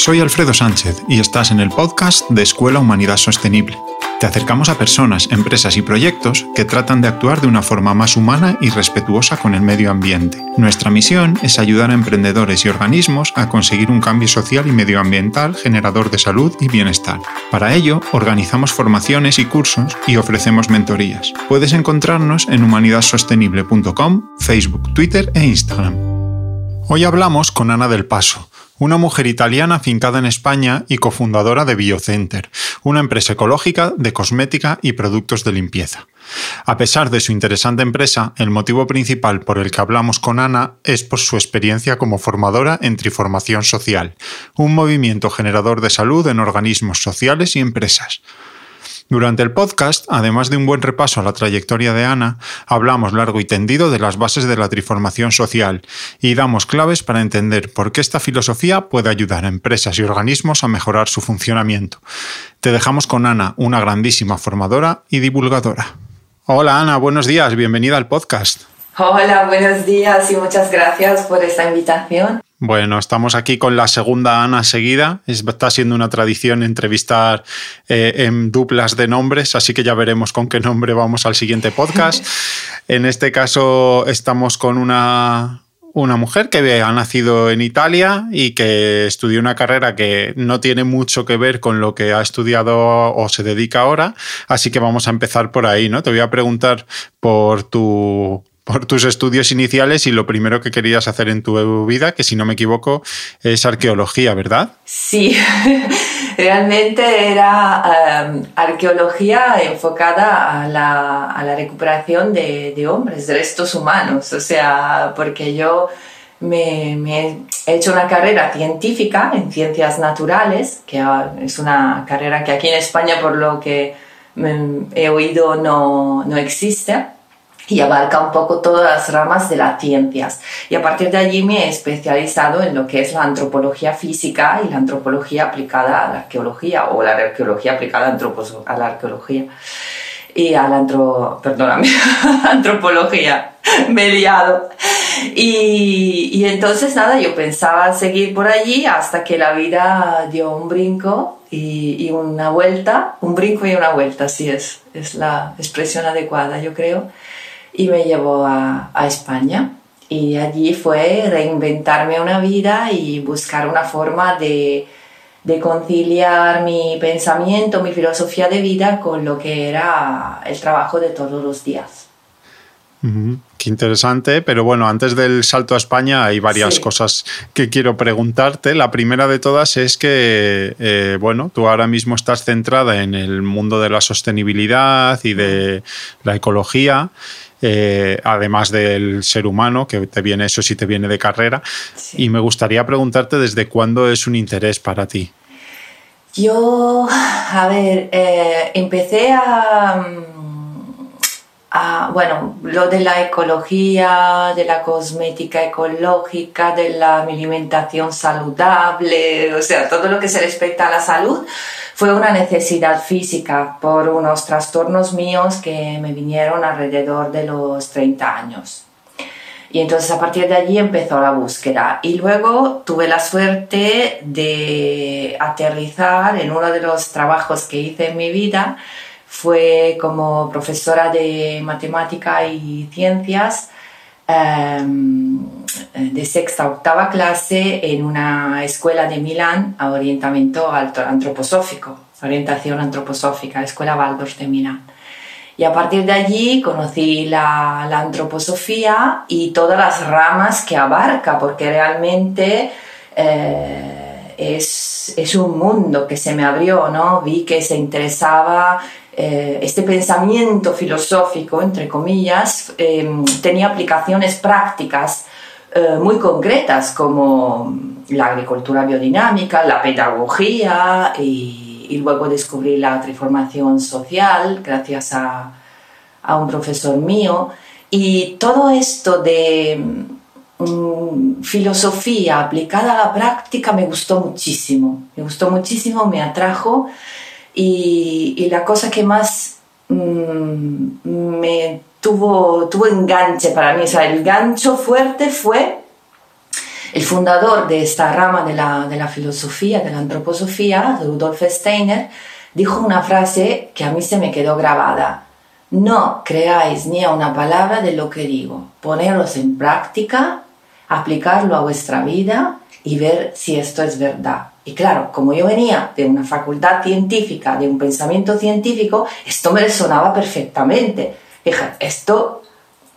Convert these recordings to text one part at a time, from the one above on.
Soy Alfredo Sánchez y estás en el podcast de Escuela Humanidad Sostenible. Te acercamos a personas, empresas y proyectos que tratan de actuar de una forma más humana y respetuosa con el medio ambiente. Nuestra misión es ayudar a emprendedores y organismos a conseguir un cambio social y medioambiental generador de salud y bienestar. Para ello, organizamos formaciones y cursos y ofrecemos mentorías. Puedes encontrarnos en humanidadsostenible.com, Facebook, Twitter e Instagram. Hoy hablamos con Ana del Paso una mujer italiana afincada en España y cofundadora de BioCenter, una empresa ecológica de cosmética y productos de limpieza. A pesar de su interesante empresa, el motivo principal por el que hablamos con Ana es por su experiencia como formadora en Triformación Social, un movimiento generador de salud en organismos sociales y empresas. Durante el podcast, además de un buen repaso a la trayectoria de Ana, hablamos largo y tendido de las bases de la triformación social y damos claves para entender por qué esta filosofía puede ayudar a empresas y organismos a mejorar su funcionamiento. Te dejamos con Ana, una grandísima formadora y divulgadora. Hola Ana, buenos días, bienvenida al podcast. Hola, buenos días y muchas gracias por esta invitación. Bueno, estamos aquí con la segunda Ana seguida. Está siendo una tradición entrevistar eh, en duplas de nombres, así que ya veremos con qué nombre vamos al siguiente podcast. en este caso estamos con una, una mujer que ha nacido en Italia y que estudió una carrera que no tiene mucho que ver con lo que ha estudiado o se dedica ahora, así que vamos a empezar por ahí, ¿no? Te voy a preguntar por tu por tus estudios iniciales y lo primero que querías hacer en tu vida, que si no me equivoco es arqueología, ¿verdad? Sí, realmente era em, arqueología enfocada a la, recuperación de, hombres, de restos humanos, o sea, porque yo me, he hecho una carrera científica en ciencias naturales, que es una carrera que aquí en España, por lo que he oído, no, no existe y abarca un poco todas las ramas de las ciencias. Y a partir de allí me he especializado en lo que es la antropología física y la antropología aplicada a la arqueología o la arqueología aplicada a, la arqueología y a la antro, perdóname, antropología, me he liado. Y, y, entonces nada, yo pensaba seguir por allí hasta que la vida dio un brinco y, y una vuelta, un brinco y una vuelta, así es, es la expresión adecuada, yo creo y me llevó a, España. Y allí fue reinventarme una vida y buscar una forma de, conciliar mi pensamiento, mi filosofía de vida con lo que era el trabajo de todos los días. Qué interesante, pero bueno, antes del salto a España hay varias cosas que quiero preguntarte. La primera de todas es que, eh, bueno, tú ahora mismo estás centrada en el mundo de la sostenibilidad y de la ecología eh, además del ser humano, que te viene eso si te viene de carrera. Y me gustaría preguntarte desde cuándo es un interés para ti. Yo, a ver, eh, empecé a, a, bueno, lo de la ecología, de la cosmética ecológica, de la alimentación saludable, o sea, todo lo que se respecta a la salud fue una necesidad física por unos trastornos míos que me vinieron alrededor de los 30 años. Y entonces a partir de allí empezó la búsqueda. Y luego tuve la suerte de aterrizar en uno de los trabajos que hice en mi vida. Fue como profesora de matemática y ciencias em, de sexta octava clase en una escuela de Milán a orientamiento antroposófico, orientación antroposófica, Escuela Waldorf de Milán. Y a partir de allí conocí la, la, antroposofía y todas las ramas que abarca, porque realmente eh, es, es, un mundo que se me abrió, ¿no? Vi que se interesaba eh, este pensamiento filosófico, entre comillas, eh, tenía aplicaciones prácticas eh, muy concretas como la agricultura biodinámica, la pedagogía y, y, luego descubrí la transformación social gracias a, a, un profesor mío. Y todo esto de mm, filosofía aplicada a la práctica me gustó muchísimo, me gustó muchísimo, me atrajo y, y la cosa que más mm, me tuvo, tuvo enganche para mí. O sea, el gancho fuerte fue El fundador de esta rama de la, de la filosofía, de la antroposofía, Rudolf Steiner, dijo una frase que a mí se me quedó grabada. No creáis ni a una palabra de lo que digo. Poneros en práctica, aplicarlo a vuestra vida y ver si esto es verdad. Y claro, como yo venía de una facultad científica, de un pensamiento científico, esto me resonaba perfectamente. Dije, esto,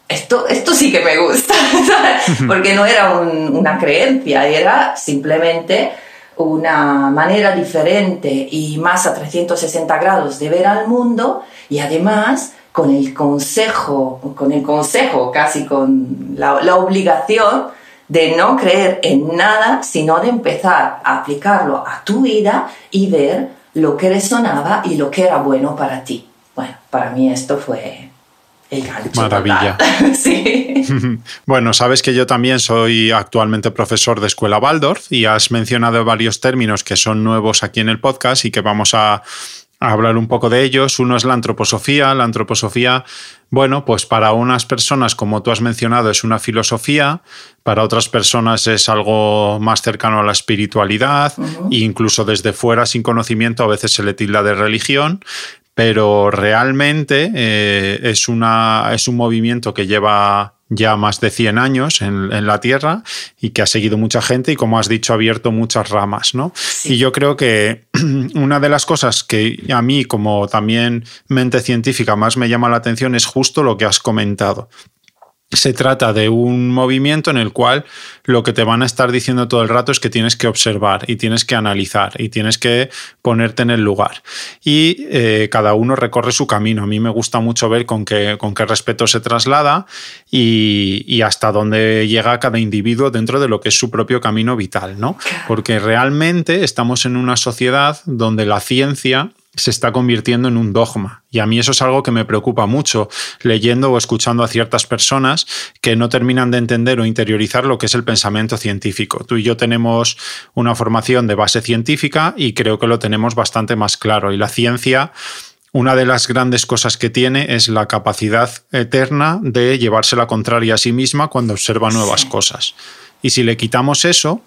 esto, esto sí que me gusta, porque no era una creencia, era simplemente una manera diferente y más a 360 grados de ver al mundo y además con el consejo, con el consejo, casi con la, la obligación de no creer en nada, sino de empezar a aplicarlo a tu vida y ver lo que resonaba y lo que era bueno para ti. Bueno, para mí esto fue el gancho. Maravilla. sí. bueno, sabes que yo también soy actualmente profesor de Escuela Waldorf y has mencionado varios términos que son nuevos aquí en el podcast y que vamos a hablar un poco de ellos. Uno es la antroposofía. La antroposofía, bueno, pues para unas personas, como tú has mencionado, es una filosofía, para otras personas es algo más cercano a la espiritualidad, e incluso desde fuera, sin conocimiento, a veces se le tilda de religión. Pero realmente eh, es, una, es un movimiento que lleva ya más de 100 años en, la Tierra y que ha seguido mucha gente y, como has dicho, ha abierto muchas ramas. ¿no? Y yo creo que una de las cosas que a mí, como también mente científica, más me llama la atención es justo lo que has comentado se trata de un movimiento en el cual lo que te van a estar diciendo todo el rato es que tienes que observar y tienes que analizar y tienes que ponerte en el lugar. Y eh, cada uno recorre su camino. A mí me gusta mucho ver con qué, con qué respeto se traslada y, y, hasta dónde llega cada individuo dentro de lo que es su propio camino vital, ¿no? Porque realmente estamos en una sociedad donde la ciencia se está convirtiendo en un dogma. Y a mí eso es algo que me preocupa mucho, leyendo o escuchando a ciertas personas que no terminan de entender o interiorizar lo que es el pensamiento científico. Tú y yo tenemos una formación de base científica y creo que lo tenemos bastante más claro. Y la ciencia, una de las grandes cosas que tiene es la capacidad eterna de llevarse la contraria a sí misma cuando observa nuevas cosas. Y si le quitamos eso,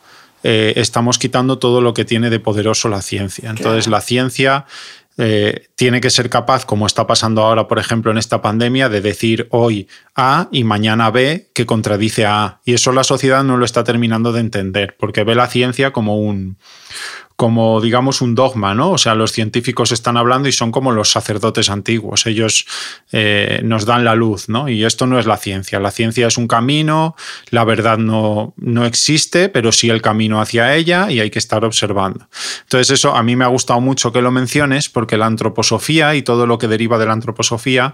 eh, estamos quitando todo lo que tiene de poderoso la ciencia. Entonces, la ciencia eh, tiene que ser capaz, como está pasando ahora, por ejemplo, en esta pandemia, de decir hoy A y mañana B que contradice a A. Y eso la sociedad no lo está terminando de entender, porque ve la ciencia como un, como digamos un dogma, ¿no? O sea, los científicos están hablando y son como los sacerdotes antiguos, ellos eh, nos dan la luz, ¿no? Y esto no es la ciencia, la ciencia es un camino, la verdad no, no existe, pero sí el camino hacia ella y hay que estar observando. Entonces eso a mí me ha gustado mucho que lo menciones porque la antroposofía y todo lo que deriva de la antroposofía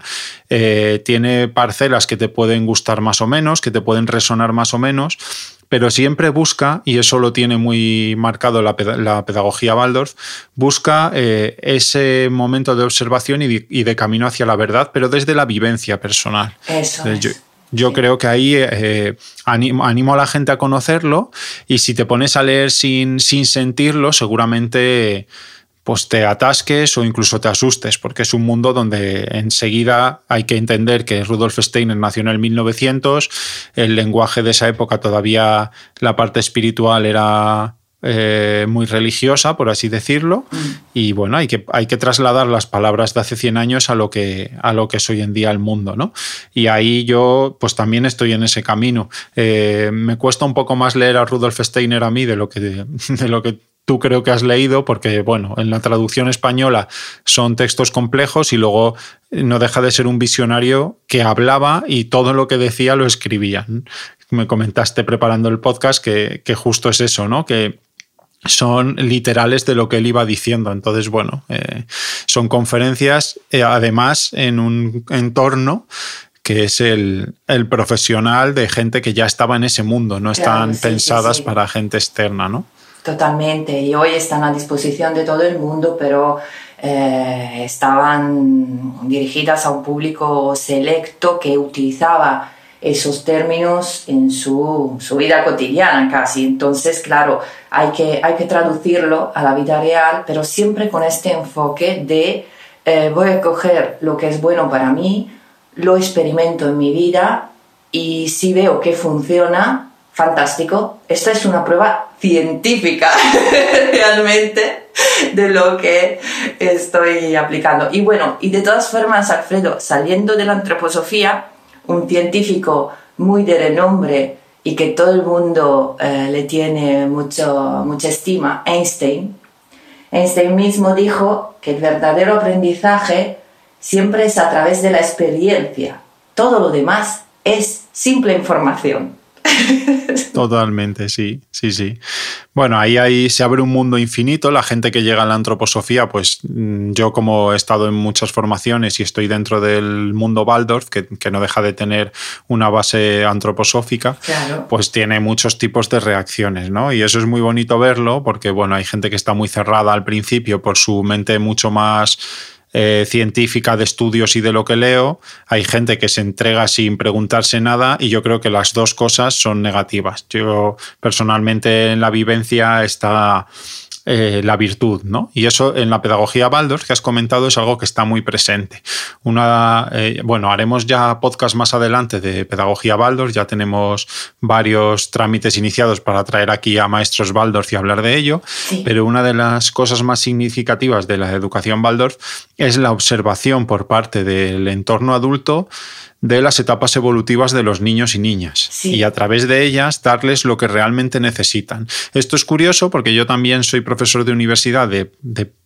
eh, tiene parcelas que te pueden gustar más o menos, que te pueden resonar más o menos, pero siempre busca, y eso lo tiene muy marcado la, pedagogía Waldorf, busca eh, ese momento de observación y de, camino hacia la verdad, pero desde la vivencia personal. Eso. Yo, creo que ahí eh, animo, a la gente a conocerlo y si te pones a leer sin, sin sentirlo, seguramente pues te atasques o incluso te asustes, porque es un mundo donde enseguida hay que entender que Rudolf Steiner nació en el 1900, el lenguaje de esa época todavía la parte espiritual era eh, muy religiosa, por así decirlo, mm. y bueno, hay que, hay que trasladar las palabras de hace 100 años a lo que, a lo que es hoy en día el mundo, ¿no? Y ahí yo pues también estoy en ese camino. Eh, me cuesta un poco más leer a Rudolf Steiner a mí de lo que, de lo que tú creo que has leído, porque bueno, en la traducción española son textos complejos y luego no deja de ser un visionario que hablaba y todo lo que decía lo escribía. Me comentaste preparando el podcast que, justo es eso, ¿no? Que son literales de lo que él iba diciendo. Entonces, bueno, eh, son conferencias, eh, además, en un entorno que es el, profesional de gente que ya estaba en ese mundo, no están pensadas para gente externa, ¿no? Totalmente, y hoy están a disposición de todo el mundo, pero eh, estaban dirigidas a un público selecto que utilizaba esos términos en su, su, vida cotidiana casi. Entonces, claro, hay que, hay que traducirlo a la vida real, pero siempre con este enfoque de eh, voy a coger lo que es bueno para mí, lo experimento en mi vida y si veo que funciona, fantástico. Esta es una prueba científica realmente de lo que estoy aplicando. Y bueno, y de todas formas, Alfredo, saliendo de la antroposofía, un científico muy de renombre y que todo el mundo eh, le tiene mucho, mucha estima, Einstein. Einstein mismo dijo que el verdadero aprendizaje siempre es a través de la experiencia. Todo lo demás es simple información. Totalmente, sí, sí, sí. Bueno, ahí, ahí se abre un mundo infinito. La gente que llega a la antroposofía, pues mm, yo como he estado en muchas formaciones y estoy dentro del mundo Waldorf, que, no deja de tener una base antroposófica, pues tiene muchos tipos de reacciones, ¿no? Y eso es muy bonito verlo porque, bueno, hay gente que está muy cerrada al principio por su mente mucho más eh, científica de estudios y de lo que leo, hay gente que se entrega sin preguntarse nada y yo creo que las dos cosas son negativas. Yo personalmente en la vivencia está eh, la virtud, ¿no? Y eso en la pedagogía Baldor que has comentado es algo que está muy presente. Una, eh, bueno, haremos ya podcast más adelante de pedagogía Baldor, ya tenemos varios trámites iniciados para traer aquí a maestros Baldor y hablar de ello, pero una de las cosas más significativas de la educación Baldor es la observación por parte del entorno adulto de las etapas evolutivas de los niños y niñas y a través de ellas darles lo que realmente necesitan. Esto es curioso porque yo también soy profesor de universidad de,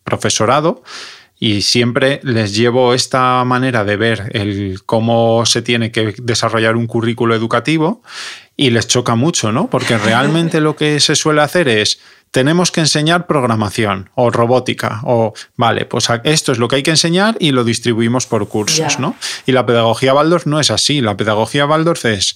profesorado y siempre les llevo esta manera de ver el cómo se tiene que desarrollar un currículo educativo y les choca mucho, ¿no? Porque realmente lo que se suele hacer es tenemos que enseñar programación o robótica o vale, pues esto es lo que hay que enseñar y lo distribuimos por cursos, ¿no? Y la pedagogía Waldorf no es así, la pedagogía Waldorf es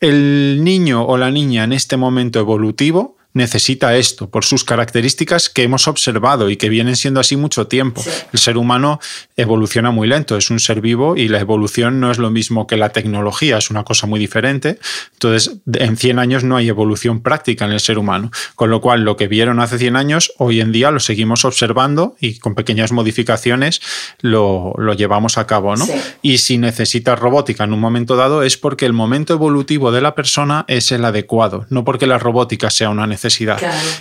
el niño o la niña en este momento evolutivo necesita esto por sus características que hemos observado y que vienen siendo así mucho tiempo. El ser humano evoluciona muy lento, es un ser vivo y la evolución no es lo mismo que la tecnología, es una cosa muy diferente. Entonces, en 100 años no hay evolución práctica en el ser humano, con lo cual lo que vieron hace 100 años, hoy en día lo seguimos observando y con pequeñas modificaciones lo, llevamos a cabo. ¿no? Y si necesitas robótica en un momento dado es porque el momento evolutivo de la persona es el adecuado, no porque la robótica sea una necesidad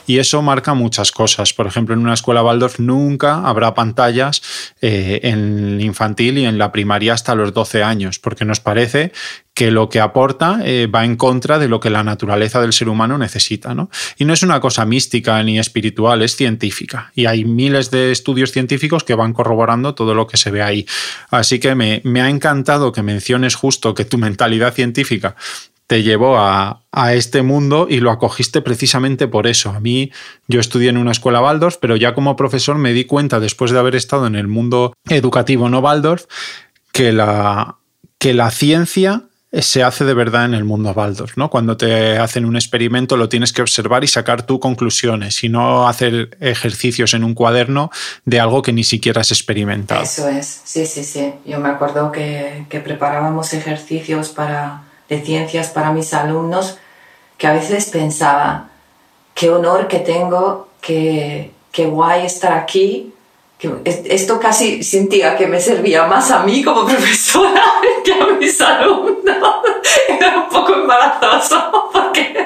y eso marca muchas cosas. Por ejemplo, en una escuela Waldorf nunca habrá pantallas eh, en infantil y en la primaria hasta los 12 años, porque nos parece que lo que aporta eh, va en contra de lo que la naturaleza del ser humano necesita. ¿no? Y no es una cosa mística ni espiritual, es científica. Y hay miles de estudios científicos que van corroborando todo lo que se ve ahí. Así que me, me ha encantado que menciones justo que tu mentalidad científica te llevó a, este mundo y lo acogiste precisamente por eso. A mí, yo estudié en una escuela Waldorf, pero ya como profesor me di cuenta, después de haber estado en el mundo educativo no Waldorf, que la, que la ciencia se hace de verdad en el mundo Waldorf, ¿no? Cuando te hacen un experimento lo tienes que observar y sacar tus conclusiones y no hacer ejercicios en un cuaderno de algo que ni siquiera has experimentado. Eso es, sí, sí, sí. Yo me acuerdo que, que preparábamos ejercicios para ciencias para mis alumnos que a veces pensaba, qué honor que tengo, qué, qué guay estar aquí. Esto casi sentía que me servía más a mí como profesora que a mis alumnos. Era un poco embarazoso porque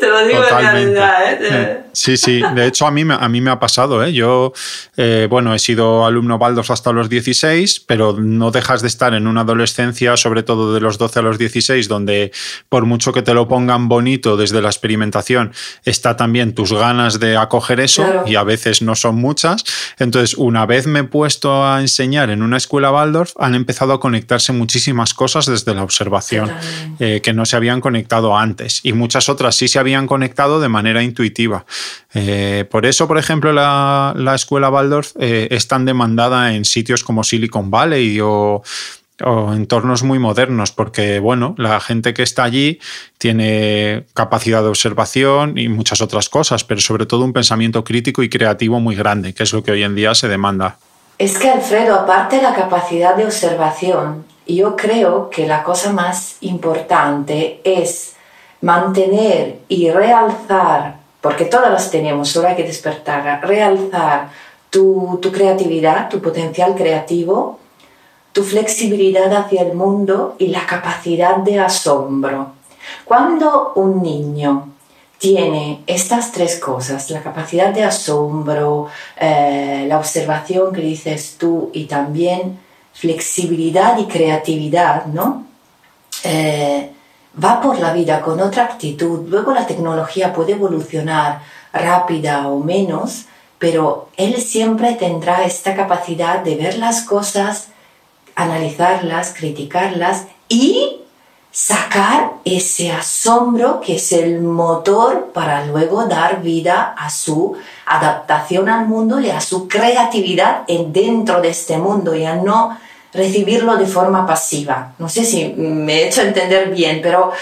te lo digo realidad. ¿eh? ¿eh? Sí, sí. De hecho, a mí, a mí me ha pasado. ¿eh? Yo, eh, bueno, he sido alumno Baldos hasta los 16, pero no dejas de estar en una adolescencia, sobre todo de los 12 a los 16, donde por mucho que te lo pongan bonito desde la experimentación, está también tus ganas de acoger eso y a veces no son muchas. Entonces, una vez me he puesto a enseñar en una escuela Waldorf, han empezado a conectarse muchísimas cosas desde la observación eh, que no se habían conectado antes y muchas otras sí se habían conectado de manera intuitiva. Eh, por eso, por ejemplo, la, escuela Waldorf eh, es tan demandada en sitios como Silicon Valley o, entornos muy modernos, porque bueno, la gente que está allí tiene capacidad de observación y muchas otras cosas, pero sobre todo un pensamiento crítico y creativo muy grande, que es lo que hoy en día se demanda. Es que Alfredo, aparte de la capacidad de observación, yo creo que la cosa más importante es mantener y realzar porque todas las tenemos, solo hay que despertar, realzar tu, tu creatividad, tu potencial creativo, tu flexibilidad hacia el mundo y la capacidad de asombro. Cuando un niño tiene estas tres cosas, la capacidad de asombro, eh, la observación que dices tú y también flexibilidad y creatividad, ¿no? Eh, va por la vida con otra actitud. Luego la tecnología puede evolucionar rápida o menos, pero él siempre tendrá esta capacidad de ver las cosas, analizarlas, criticarlas y sacar ese asombro que es el motor para luego dar vida a su adaptación al mundo y a su creatividad dentro de este mundo y a no recibirlo de forma pasiva. No sé si me he hecho entender bien, pero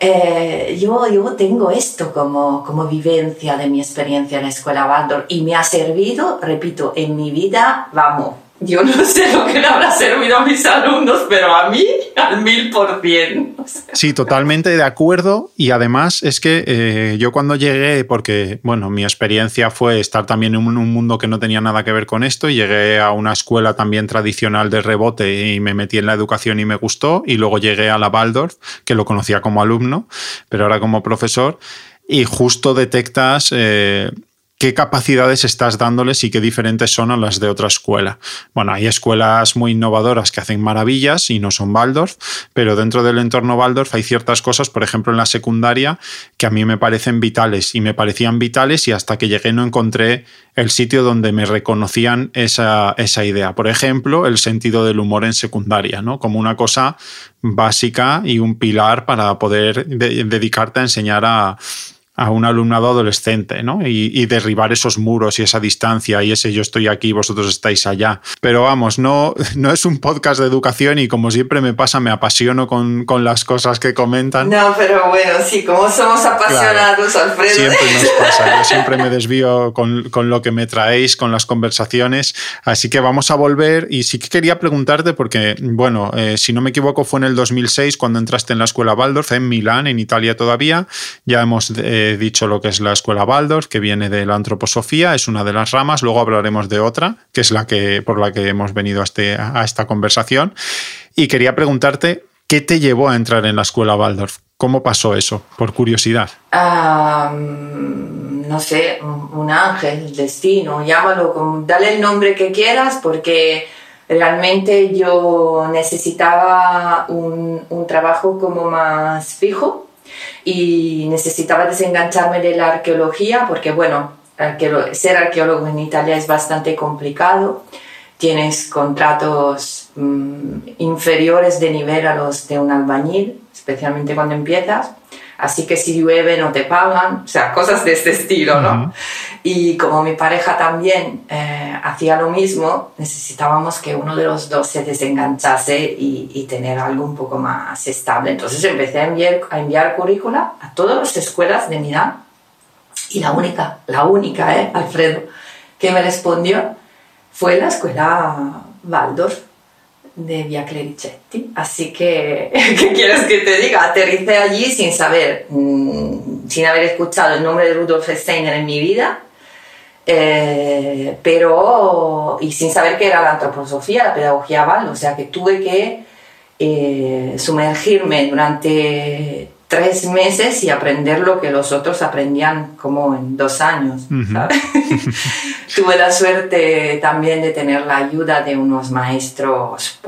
eh, yo, yo tengo esto como, como vivencia de mi experiencia en la escuela Waldorf y me ha servido, repito, en mi vida, vamos, yo no sé lo que le habrá servido a mis alumnos, pero a mí al mil por cien. Sí, totalmente de acuerdo. Y además es que eh, yo cuando llegué, porque bueno, mi experiencia fue estar también en un mundo que no tenía nada que ver con esto, y llegué a una escuela también tradicional de rebote y me metí en la educación y me gustó, y luego llegué a la Waldorf, que lo conocía como alumno, pero ahora como profesor, y justo detectas... Eh, qué capacidades estás dándoles y qué diferentes son a las de otra escuela. Bueno, hay escuelas muy innovadoras que hacen maravillas y no son Waldorf, pero dentro del entorno Waldorf hay ciertas cosas, por ejemplo en la secundaria, que a mí me parecen vitales y me parecían vitales y hasta que llegué no encontré el sitio donde me reconocían esa, esa idea. Por ejemplo, el sentido del humor en secundaria, ¿no? Como una cosa básica y un pilar para poder dedicarte a enseñar a, a un alumnado adolescente, ¿no? Y, derribar esos muros y esa distancia y ese yo estoy aquí, vosotros estáis allá. Pero vamos, no, no es un podcast de educación y como siempre me pasa, me apasiono con, las cosas que comentan. No, pero bueno, sí, como somos apasionados, Alfredo. Siempre nos pasa, yo siempre me desvío con, lo que me traéis, con las conversaciones, así que vamos a volver y sí que quería preguntarte porque, bueno, eh, si no me equivoco fue en el 2006 cuando entraste en la escuela Waldorf, en Milán, en Italia todavía, ya hemos... Eh, he dicho lo que es la escuela Waldorf, que viene de la antroposofía, es una de las ramas, luego hablaremos de otra, que es la que, por la que hemos venido a, este, a esta conversación. Y quería preguntarte, ¿qué te llevó a entrar en la escuela Waldorf? ¿Cómo pasó eso? Por curiosidad. no sé, un ángel, destino, llámalo, dale el nombre que quieras, porque realmente yo necesitaba un, un trabajo como más fijo y necesitaba desengancharme de la arqueología porque, bueno, ser arqueólogo en Italia es bastante complicado. Tienes contratos mm, inferiores de nivel a los de un albañil, especialmente cuando empiezas. Así que si llueve no te pagan, o sea, cosas de este estilo, ¿no? Y como mi pareja también eh, hacía lo mismo, necesitábamos que uno de los dos se desenganchase y, y, tener algo un poco más estable. Entonces empecé a enviar, a enviar currícula a todas las escuelas de Milán y la única, la única, ¿eh, Alfredo, que me respondió fue la escuela Waldorf de Via Clericetti. Así que, ¿qué quieres que te diga? Aterricé allí sin saber, mm, sin haber escuchado el nombre de Rudolf Steiner en mi vida, eh, pero, y sin saber qué era la antroposofía, la pedagogía Val, o sea que tuve que eh, sumergirme durante tres meses y aprender lo que los otros aprendían como en dos años. Tuve la suerte también de tener la ayuda de unos maestros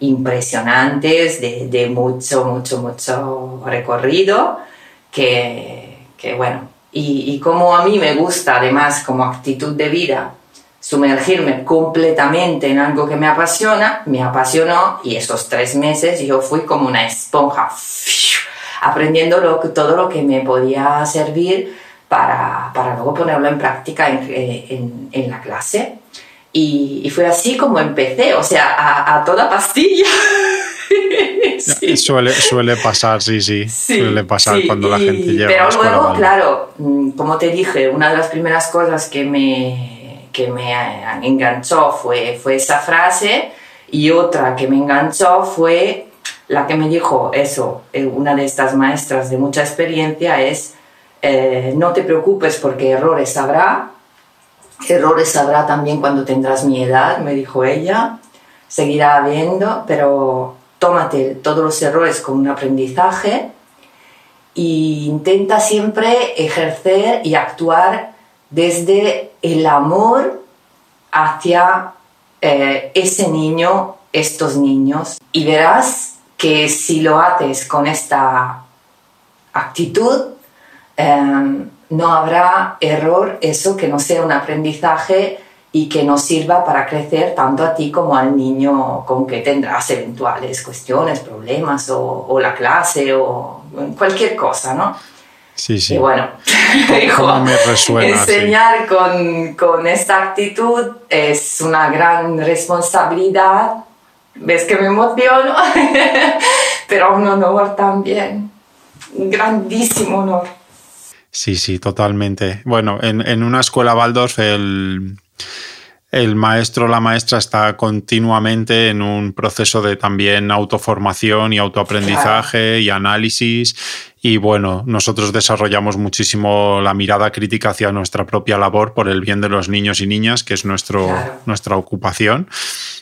impresionantes, de, mucho, mucho, mucho recorrido, que, que bueno, y, y, como a mí me gusta además como actitud de vida sumergirme completamente en algo que me apasiona, me apasionó y esos tres meses yo fui como una esponja aprendiendo todo lo que me podía servir para, para luego ponerlo en práctica en, eh, en, la clase. Y, fue así como empecé, o sea, a, toda pastilla. suele, suele pasar, sí, sí, Suele pasar cuando la gente llega Pero luego, claro, mm, como te dije, una de las primeras cosas que me, que me enganchó fue, fue esa frase y otra que me enganchó fue la que me dijo eso, eh, una de estas maestras de mucha experiencia, es eh, no te preocupes porque errores habrá, errores habrá también cuando tendrás mi edad, me dijo ella, seguirá habiendo, pero tómate todos los errores como un aprendizaje y intenta siempre ejercer y actuar desde el amor hacia eh, ese niño, estos niños. Y verás que si lo haces con esta actitud, em, no habrá error, eso que no sea un aprendizaje y que nos sirva para crecer tanto a ti como al niño con que tendrás eventuales cuestiones, problemas o, o la clase o cualquier cosa, ¿no? Sí, sí. Y bueno, me resuena, enseñar con, con, esta actitud es una gran responsabilidad. Ves que me emociono, pero un honor también. Un grandísimo honor. Sí, sí, totalmente. Bueno, en, en una escuela Waldorf el el maestro o la maestra está continuamente en un proceso de también autoformación y autoaprendizaje y análisis. Y bueno, nosotros desarrollamos muchísimo la mirada crítica hacia nuestra propia labor por el bien de los niños y niñas, que es nuestro, nuestra ocupación.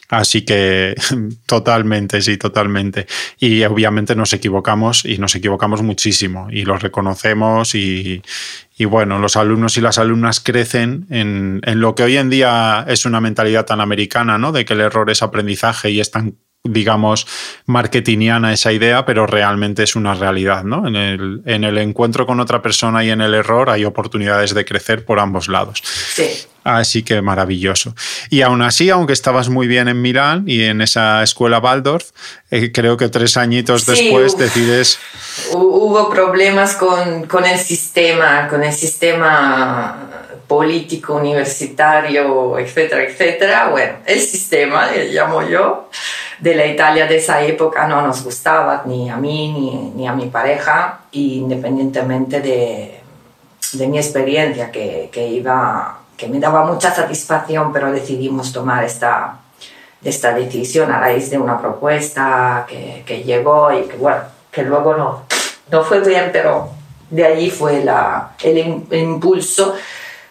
Así que totalmente, sí, totalmente. Y obviamente nos equivocamos y nos equivocamos muchísimo y lo reconocemos y, y bueno, los alumnos y las alumnas crecen en, en, lo que hoy en día es una mentalidad tan americana, ¿no? De que el error es aprendizaje y es tan digamos, marketingiana esa idea, pero realmente es una realidad, ¿no? En el, en el encuentro con otra persona y en el error hay oportunidades de crecer por ambos lados. Sí. Así que maravilloso. Y aún así, aunque estabas muy bien en Milán y en esa escuela Waldorf, eh, creo que tres añitos después decides... Hubo problemas con, con el sistema, con el sistema político, universitario, etcétera, etcétera. Bueno, el sistema, le llamo yo, de la Italia de esa época no nos gustaba, ni a mí ni, ni a mi pareja, independientemente de, de mi experiencia, que, que, iba, que me daba mucha satisfacción, pero decidimos tomar esta, esta decisión a raíz de una propuesta que, que llegó y que, bueno, que luego no, no fue bien, pero de allí fue la, el, el impulso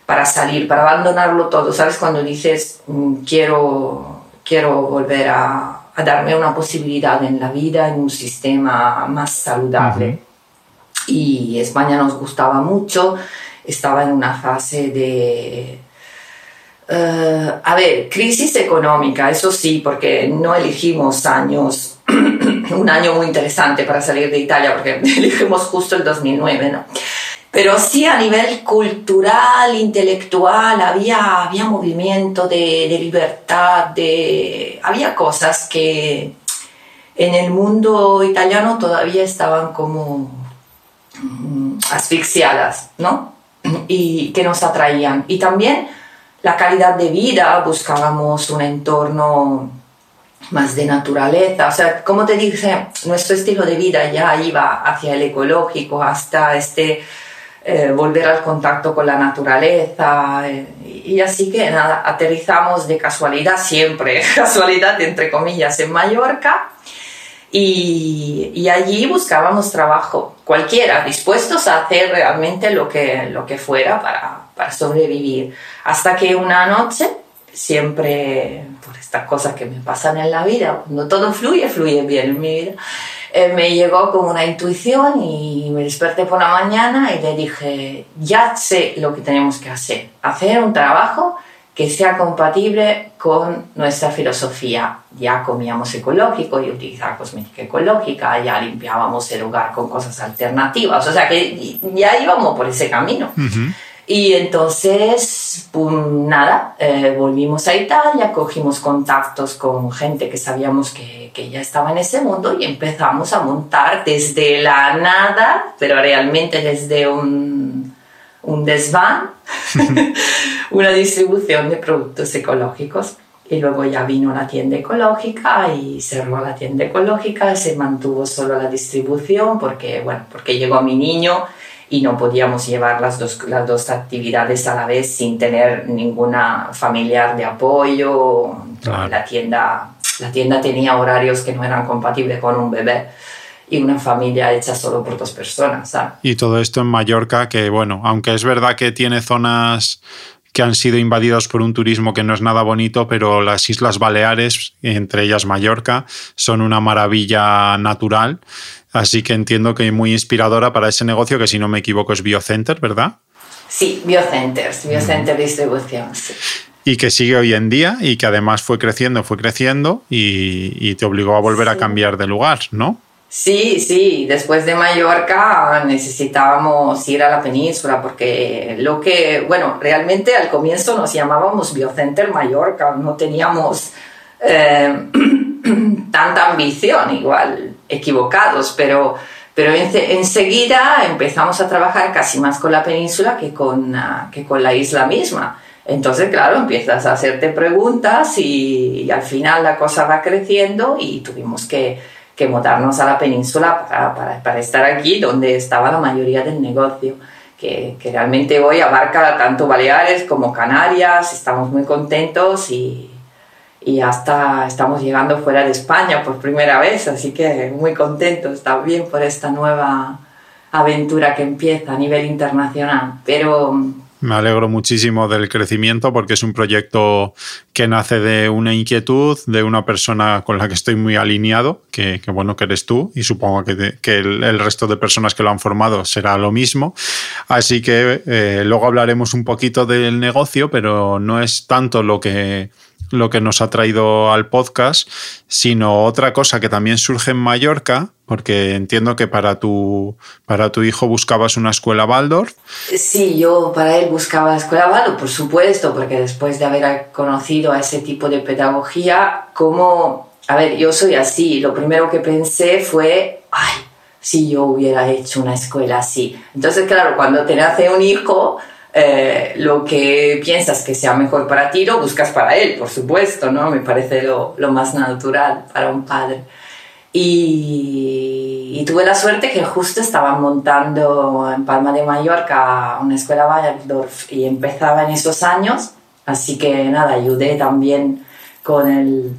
para salir, para abandonarlo todo. ¿Sabes? Cuando dices, mm, quiero, quiero volver a, a darme una posibilidad en la vida, en un sistema más saludable. Y España nos gustaba mucho, estaba en una fase de... Uh, a ver, crisis económica, eso sí, porque no elegimos años, un año muy interesante para salir de Italia, porque elegimos justo el 2009, ¿no? Pero sí a nivel cultural, intelectual, había, había movimiento de, de libertad, de, había cosas que en el mundo italiano todavía estaban como mm, asfixiadas, ¿no? Y que nos atraían. Y también la calidad de vida, buscábamos un entorno más de naturaleza. O sea, como te dije, nuestro estilo de vida ya iba hacia el ecológico, hasta este eh, volver al contacto con la naturaleza. Eh, y así que nada, aterrizamos de casualidad siempre, casualidad entre comillas, en Mallorca. Y, y, allí buscábamos trabajo, cualquiera, dispuestos a hacer realmente lo que, lo que fuera para, para sobrevivir. Hasta que una noche, siempre por estas cosas que me pasan en la vida, cuando todo fluye, fluye bien en mi vida, eh, me llegó como una intuición y me desperté por la mañana y le dije, ya sé lo que tenemos que hacer, hacer un trabajo que sea compatible con nuestra filosofía. Ya comíamos ecológico y utilizaba cosmética ecológica, ya limpiábamos el hogar con cosas alternativas, o sea que ya íbamos por ese camino. Y entonces, pues nada, eh, volvimos a Italia, cogimos contactos con gente que sabíamos que, que, ya estaba en ese mundo y empezamos a montar desde la nada, pero realmente desde un, un desván, una distribución de productos ecológicos. Y luego ya vino la tienda ecológica y cerró la tienda ecológica, se mantuvo solo la distribución porque, bueno, porque llegó mi niño y no podíamos llevar las dos, las dos actividades a la vez sin tener ninguna familiar de apoyo. La, tienda, la tienda tenía horarios que no eran compatibles con un bebé y una familia hecha solo por dos personas. Y todo esto en Mallorca, que bueno, aunque es verdad que tiene zonas que han sido invadidas por un turismo que no es nada bonito, pero las Islas Baleares, entre ellas Mallorca, son una maravilla natural Así que entiendo que es muy inspiradora para ese negocio que si no me equivoco es Biocenter, ¿verdad? Sí, Biocenters, Biocenter Distribución. Y que sigue hoy en día y que además fue creciendo, fue creciendo y, te obligó a volver a cambiar de lugar, ¿no? Sí, sí, después de Mallorca necesitábamos ir a la península porque lo que, bueno, realmente al comienzo nos llamábamos Biocenter Mallorca, no teníamos eh, tanta ambición, igual equivocados, pero, pero enseguida empezamos a trabajar casi más con la península que con, ah, que con la isla misma. Entonces, claro, empiezas a hacerte preguntas y al final la cosa va creciendo y tuvimos que que mudarnos a la península para, para, estar aquí donde estaba la mayoría del negocio, que, que, realmente hoy abarca tanto Baleares como Canarias, estamos muy contentos y, y hasta estamos llegando fuera de España por primera vez, así que muy contentos también por esta nueva aventura que empieza a nivel internacional. Pero me alegro muchísimo del crecimiento porque es un proyecto que nace de una inquietud de una persona con la que estoy muy alineado, que, bueno, que eres tú y supongo que, el, resto de personas que lo han formado será lo mismo. Así que eh, luego hablaremos un poquito del negocio, pero no es tanto lo que lo que nos ha traído al podcast, sino otra cosa que también surge en Mallorca, porque entiendo que para tu, para tu hijo buscabas una escuela Waldorf. Sí, yo para él buscaba la escuela Waldorf, por supuesto, porque después de haber conocido a ese tipo de pedagogía, como, a ver, yo soy así, lo primero que pensé fue, ay, si yo hubiera hecho una escuela así. Entonces, claro, cuando te nace un hijo, eh, lo que piensas que sea mejor para ti lo buscas para él, por supuesto, ¿no? Me parece lo, lo más natural para un padre. Y, tuve la suerte que justo estaban montando en Palma de Mallorca una escuela Waldorf y empezaba en esos años, así que nada, ayudé también con el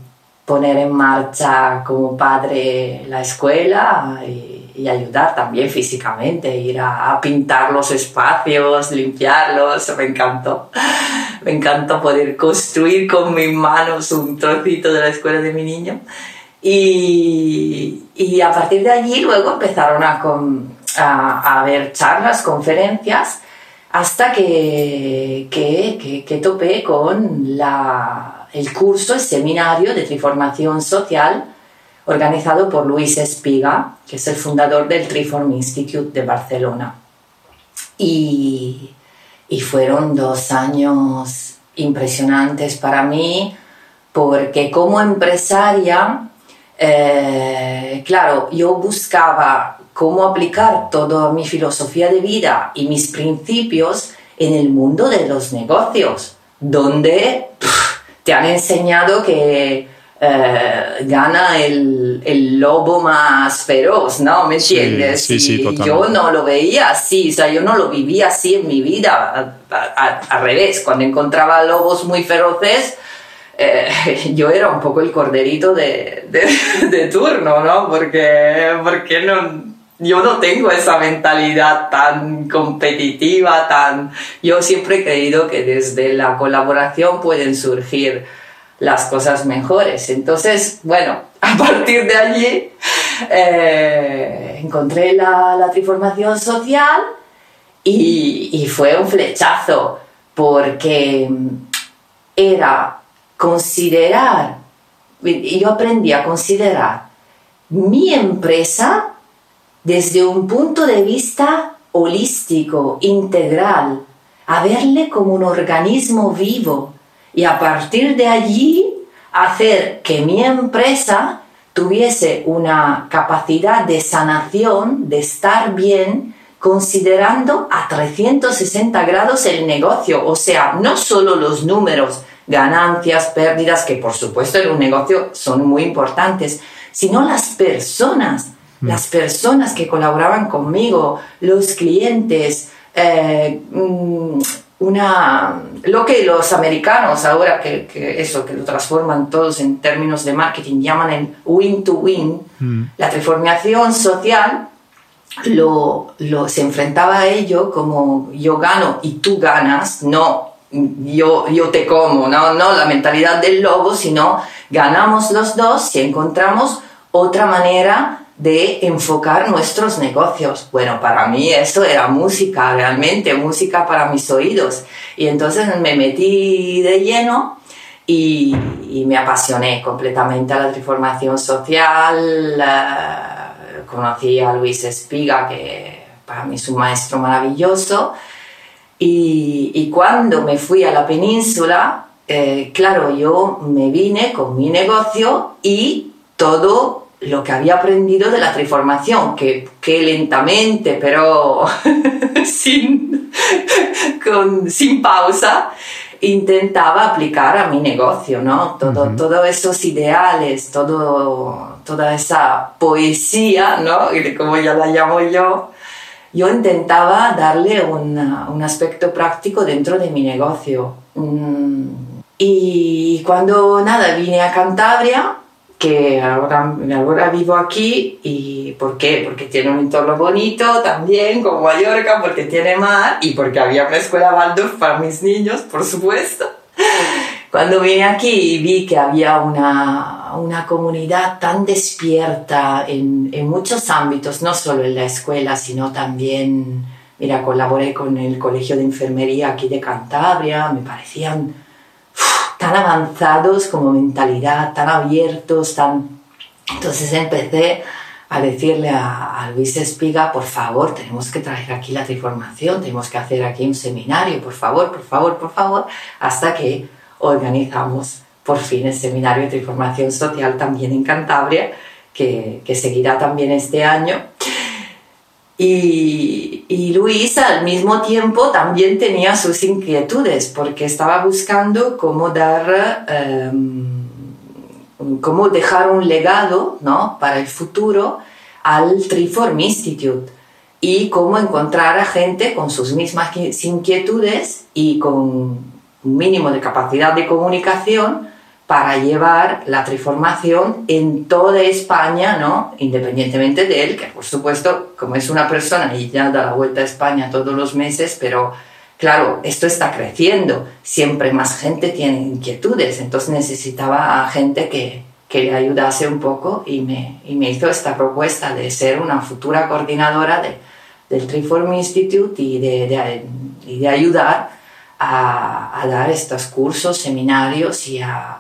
poner en marcha como padre la escuela y ayudar también físicamente, ir a, pintar los espacios, limpiarlos, me encantó. Me encantó poder construir con mis manos un trocito de la escuela de mi niño. Y, y a partir de allí luego empezaron a, a, a ver charlas, conferencias, hasta que, que, que, que topé con la, el curso, el seminario de transformación social organizado por Luis Espiga, que es el fundador del Triform Institute de Barcelona. Y, fueron dos años impresionantes para mí, porque como empresaria, eh, claro, yo buscaba cómo aplicar toda mi filosofía de vida y mis principios en el mundo de los negocios, donde te han enseñado que eh, gana el, el, lobo más feroz, ¿no? ¿Me entiendes? Sí, sí, y yo no lo veía así, o sea, yo no lo vivía así en mi vida, al revés, cuando encontraba lobos muy feroces, eh, yo era un poco el corderito de, de, de turno, ¿no? Porque, porque no, yo no tengo esa mentalidad tan competitiva, tan... Yo siempre he creído que desde la colaboración pueden surgir las cosas mejores. Entonces, bueno, a partir de allí eh, encontré la, la, triformación social y, y fue un flechazo porque era considerar, yo aprendí a considerar mi empresa desde un punto de vista holístico, integral, a verle como un organismo vivo y a partir de allí hacer que mi empresa tuviese una capacidad de sanación, de estar bien, considerando a 360 grados el negocio, o sea, no solo los números, ganancias, pérdidas, que por supuesto en un negocio son muy importantes, sino las personas, mm. las personas que colaboraban conmigo, los clientes, eh, mm, una, lo que los americanos ahora, que, eso, que lo transforman todos en términos de marketing, llaman el win-to-win, mm. la transformación social lo, lo, se enfrentaba a ello como yo gano y tú ganas, no yo, yo te como, no, no la mentalidad del lobo, sino ganamos los dos si encontramos otra manera de enfocar nuestros negocios. Bueno, para mí eso era música, realmente, música para mis oídos. Y entonces me metí de lleno y, me apasioné completamente a la transformación social. conocí a Luis Espiga, que para mí es un maestro maravilloso. Y, y cuando me fui a la península, eh, claro, yo me vine con mi negocio y todo lo que había aprendido de la transformación, que, que lentamente, pero sin, sin pausa, intentaba aplicar a mi negocio, ¿no? Todo, Todos esos ideales, todo, toda esa poesía, ¿no? Como ya la llamo yo, yo intentaba darle un aspecto práctico dentro de mi negocio. Mm, y cuando nada, vine a Cantabria, que ahora, ahora vivo aquí y ¿por qué? Porque tiene un entorno bonito también, como Mallorca, porque tiene mar y porque había una escuela Waldorf para mis niños, por supuesto. Cuando vine aquí y vi que había una, una comunidad tan despierta en, en, muchos ámbitos, no solo en la escuela, sino también, mira, colaboré con el Colegio de Enfermería aquí de Cantabria, me parecían tan avanzados como mentalidad, tan abiertos, tan... Entonces empecé a decirle a, Luis Espiga, por favor, tenemos que traer aquí la transformación, tenemos que hacer aquí un seminario, por favor, por favor, por favor, hasta que organizamos por fin el seminario de transformación social también en Cantabria, que, que seguirá también este año. Y, y, Luis al mismo tiempo también tenía sus inquietudes porque estaba buscando cómo dar, em, cómo dejar un legado ¿no? para el futuro al Triform Institute y cómo encontrar a gente con sus mismas inquietudes y con un mínimo de capacidad de comunicación para llevar la transformación en toda España, ¿no? Independientemente de él, que por supuesto, como es una persona y ya da la vuelta a España todos los meses, pero claro, esto está creciendo, siempre más gente tiene inquietudes, entonces necesitaba a gente que, que le ayudase un poco y me, y me hizo esta propuesta de ser una futura coordinadora de, del Triform Institute y de, de, y de ayudar a, a dar estos cursos, seminarios y a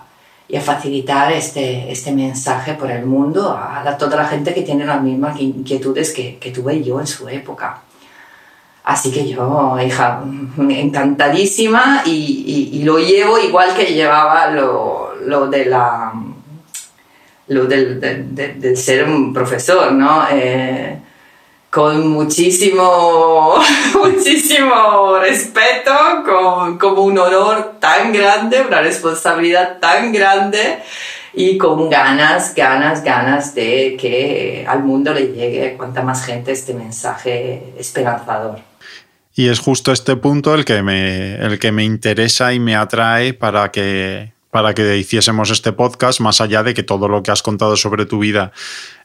y a facilitar este, este mensaje por el mundo a, toda la gente que tiene las mismas inquietudes que, que tuve yo en su época. Así que yo, hija, encantadísima y, y, lo llevo igual que llevaba lo, lo de la lo del, de, ser un profesor, ¿no? Eh, con muchísimo, muchísimo respeto, con, como un honor tan grande, una responsabilidad tan grande y con ganas, ganas, ganas de que al mundo le llegue cuanta más gente este mensaje esperanzador. Y es justo este punto el que me, el que me interesa y me atrae para que, para que hiciésemos este podcast, más allá de que todo lo que has contado sobre tu vida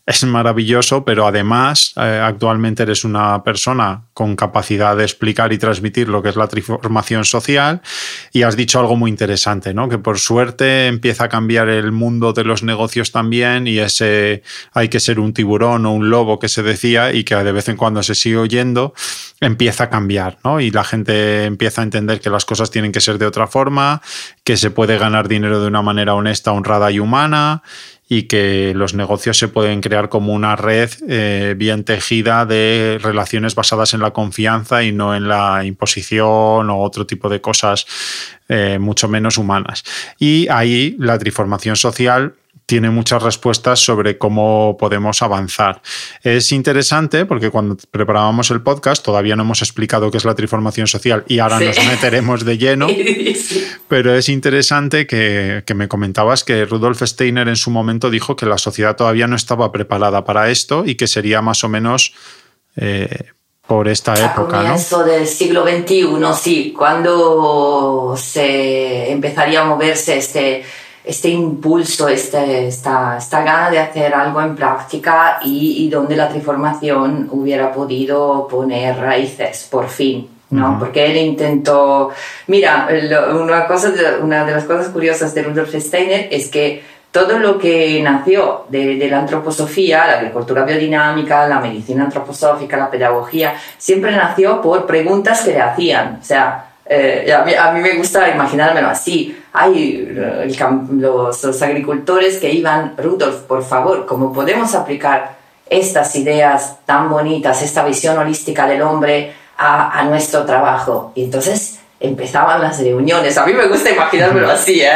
es maravilloso, pero además eh, actualmente eres una persona con capacidad de explicar y transmitir lo que es la transformación social y has dicho algo muy interesante, ¿no? Que por suerte empieza a cambiar el mundo de los negocios también y ese hay que ser un tiburón o un lobo que se decía y que de vez en cuando se sigue oyendo empieza a cambiar, ¿no? Y la gente empieza a entender que las cosas tienen que ser de otra forma, que se puede ganar dinero de una manera honesta, honrada y humana y que los negocios se pueden crear como una red eh, bien tejida de relaciones basadas en la confianza y no en la imposición o otro tipo de cosas eh, mucho menos humanas. Y ahí la transformación social tiene muchas respuestas sobre cómo podemos avanzar. Es interesante porque cuando preparábamos el podcast todavía no hemos explicado qué es la transformación social y ahora nos meteremos de lleno, pero es interesante que, me comentabas que Rudolf Steiner en su momento dijo que la sociedad todavía no estaba preparada para esto y que sería más o menos... Eh, por esta época. A comienzo del siglo XXI, sí, cuando se empezaría a moverse este, este impulso, este, esta, esta gana de hacer algo en práctica y, y, donde la transformación hubiera podido poner raíces, por fin. ¿no? Porque él intentó, mira, una, cosa una de las cosas curiosas de Rudolf Steiner es que todo lo que nació de, la antroposofía, la agricultura biodinámica, la medicina antroposófica, la pedagogía, siempre nació por preguntas que le hacían. O sea, eh, a, mí, me gusta imaginármelo así. Hay eh, los, agricultores que iban, Rudolf, por favor, ¿cómo podemos aplicar estas ideas tan bonitas, esta visión holística del hombre a, a nuestro trabajo? Y entonces empezaban las reuniones, a mí me gusta imaginármelo así, ¿eh?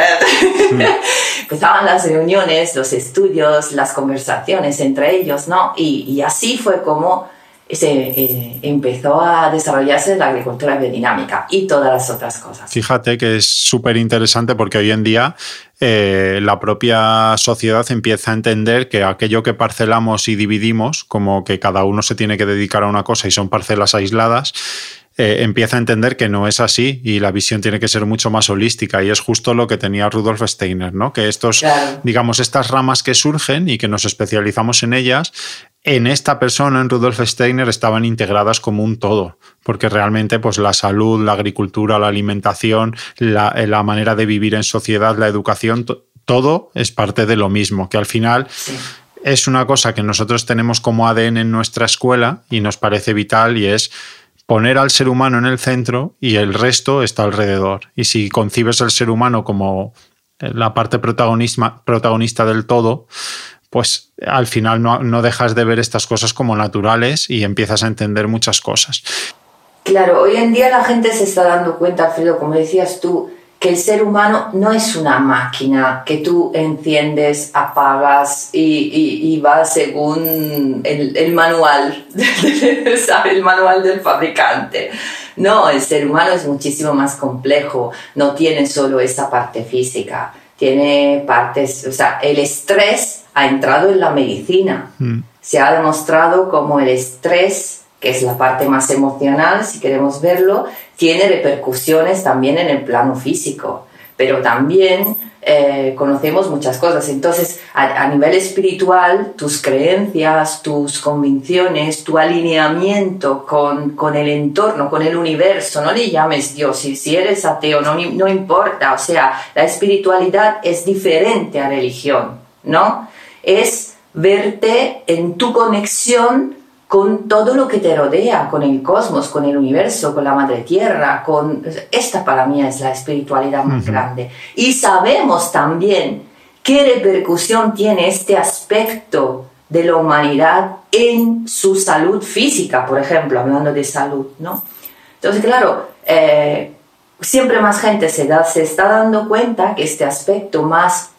empezaban las reuniones, los estudios, las conversaciones entre ellos, ¿no? Y, y así fue como se eh, empezó a desarrollarse la agricultura biodinámica y todas las otras cosas. Fíjate que es súper interesante porque hoy en día eh, la propia sociedad empieza a entender que aquello que parcelamos y dividimos, como que cada uno se tiene que dedicar a una cosa y son parcelas aisladas, eh, empieza a entender que no es así y la visión tiene que ser mucho más holística y es justo lo que tenía Rudolf Steiner, ¿no? Que estos, digamos, estas ramas que surgen y que nos especializamos en ellas, en esta persona, en Rudolf Steiner, estaban integradas como un todo, porque realmente pues, la salud, la agricultura, la alimentación, la, eh, manera de vivir en sociedad, la educación, todo es parte de lo mismo, que al final es una cosa que nosotros tenemos como ADN en nuestra escuela y nos parece vital y es poner al ser humano en el centro y el resto está alrededor. Y si concibes al ser humano como eh, la parte protagonista, protagonista del todo, pues al final no, no, dejas de ver estas cosas como naturales y empiezas a entender muchas cosas. Claro, hoy en día la gente se está dando cuenta, Alfredo, como decías tú, que el ser humano no es una máquina que tú enciendes, apagas y, va según el, manual, el manual del fabricante. No, el ser humano es muchísimo más complejo, no tiene solo esa parte física, tiene partes, o sea, el estrés ha entrado en la medicina. Mm. Se ha demostrado como el estrés que es la parte más emocional, si queremos verlo, tiene repercusiones también en el plano físico, pero también eh, conocemos muchas cosas. Entonces, a, nivel espiritual, tus creencias, tus convicciones, tu alineamiento con, con, el entorno, con el universo, no le llames Dios, si, si eres ateo, no, no importa, o sea, la espiritualidad es diferente a religión, ¿no? Es verte en tu conexión con todo lo que te rodea, con el cosmos, con el universo, con la madre tierra, con... Esta para mí es la espiritualidad más grande. Y sabemos también qué repercusión tiene este aspecto de la humanidad en su salud física, por ejemplo, hablando de salud, ¿no? Entonces, claro, eh, siempre más gente se, da, se está dando cuenta que este aspecto más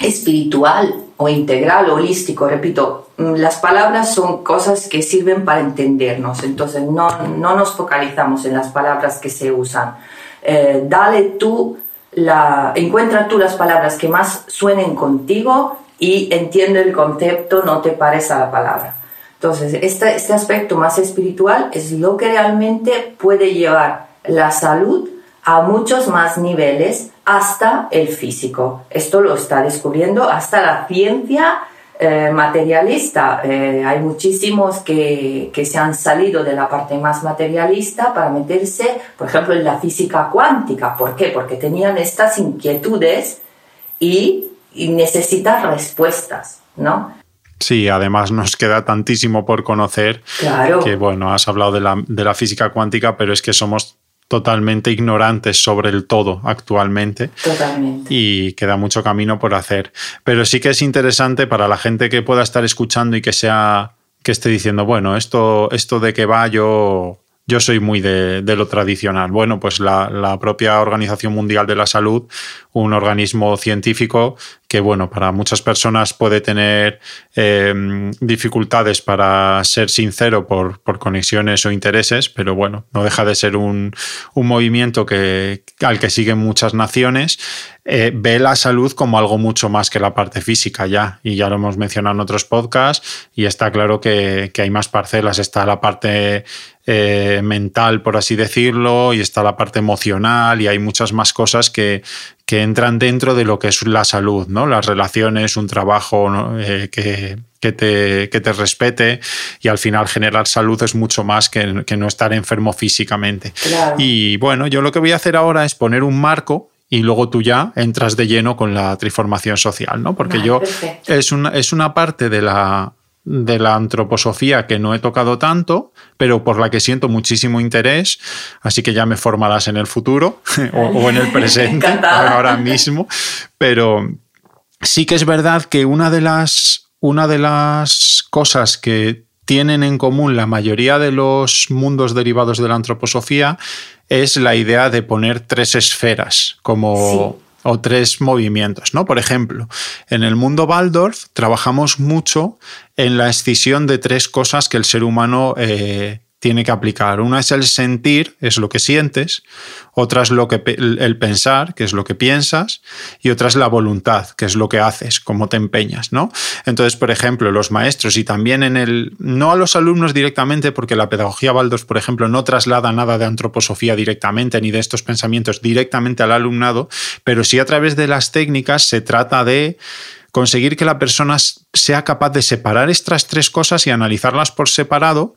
espiritual o integral, holístico, repito, mm, las palabras son cosas que sirven para entendernos, entonces no, no nos focalizamos en las palabras que se usan. Eh, dale tú, la, encuentra tú las palabras que más suenen contigo y entiende el concepto, no te parece a la palabra. Entonces, este, este aspecto más espiritual es lo que realmente puede llevar la salud a muchos más niveles hasta el físico. Esto lo está descubriendo hasta la ciencia eh, materialista. Eh, hay muchísimos que, que, se han salido de la parte más materialista para meterse, por ejemplo, en la física cuántica. ¿Por qué? Porque tenían estas inquietudes y, y necesitan respuestas, ¿no? Sí, además nos queda tantísimo por conocer. Claro. Que bueno, has hablado de la, de la física cuántica, pero es que somos totalmente ignorantes sobre el todo actualmente. Totalmente. Y queda mucho camino por hacer. Pero sí que es interesante para la gente que pueda estar escuchando y que sea que esté diciendo, bueno, esto, esto de que va yo yo soy muy de, lo tradicional. Bueno, pues la, propia Organización Mundial de la Salud, un organismo científico que, bueno, para muchas personas puede tener em, dificultades para ser sincero por, conexiones o intereses, pero bueno, no deja de ser un, movimiento que, al que siguen muchas naciones. Eh, ve la salud como algo mucho más que la parte física ya, y ya lo hemos mencionado en otros podcasts, y está claro que, que hay más parcelas. Está la parte eh, mental, por así decirlo, y está la parte emocional, y hay muchas más cosas que, que entran dentro de lo que es la salud, ¿no? Las relaciones, un trabajo eh, que, que, te, que, te, respete y al final generar salud es mucho más que, que no estar enfermo físicamente. Y bueno, yo lo que voy a hacer ahora es poner un marco y luego tú ya entras de lleno con la triformación social, ¿no? Porque yo es una, es una parte de la, de la antroposofía que no he tocado tanto, pero por la que siento muchísimo interés, así que ya me formarás en el futuro o, en el presente, ahora mismo. Pero sí que es verdad que una de las, una de las cosas que tienen en común la mayoría de los mundos derivados de la antroposofía es la idea de poner tres esferas como o tres movimientos, ¿no? Por ejemplo, en el mundo Waldorf trabajamos mucho en la escisión de tres cosas que el ser humano eh, tiene que aplicar. Una es el sentir, es lo que sientes, otra es lo que, el pensar, que es lo que piensas, y otra es la voluntad, que es lo que haces, cómo te empeñas, ¿no? Entonces, por ejemplo, los maestros y también en el, no a los alumnos directamente, porque la pedagogía Baldos, por ejemplo, no traslada nada de antroposofía directamente, ni de estos pensamientos directamente al alumnado, pero sí a través de las técnicas se trata de conseguir que la persona sea capaz de separar estas tres cosas y analizarlas por separado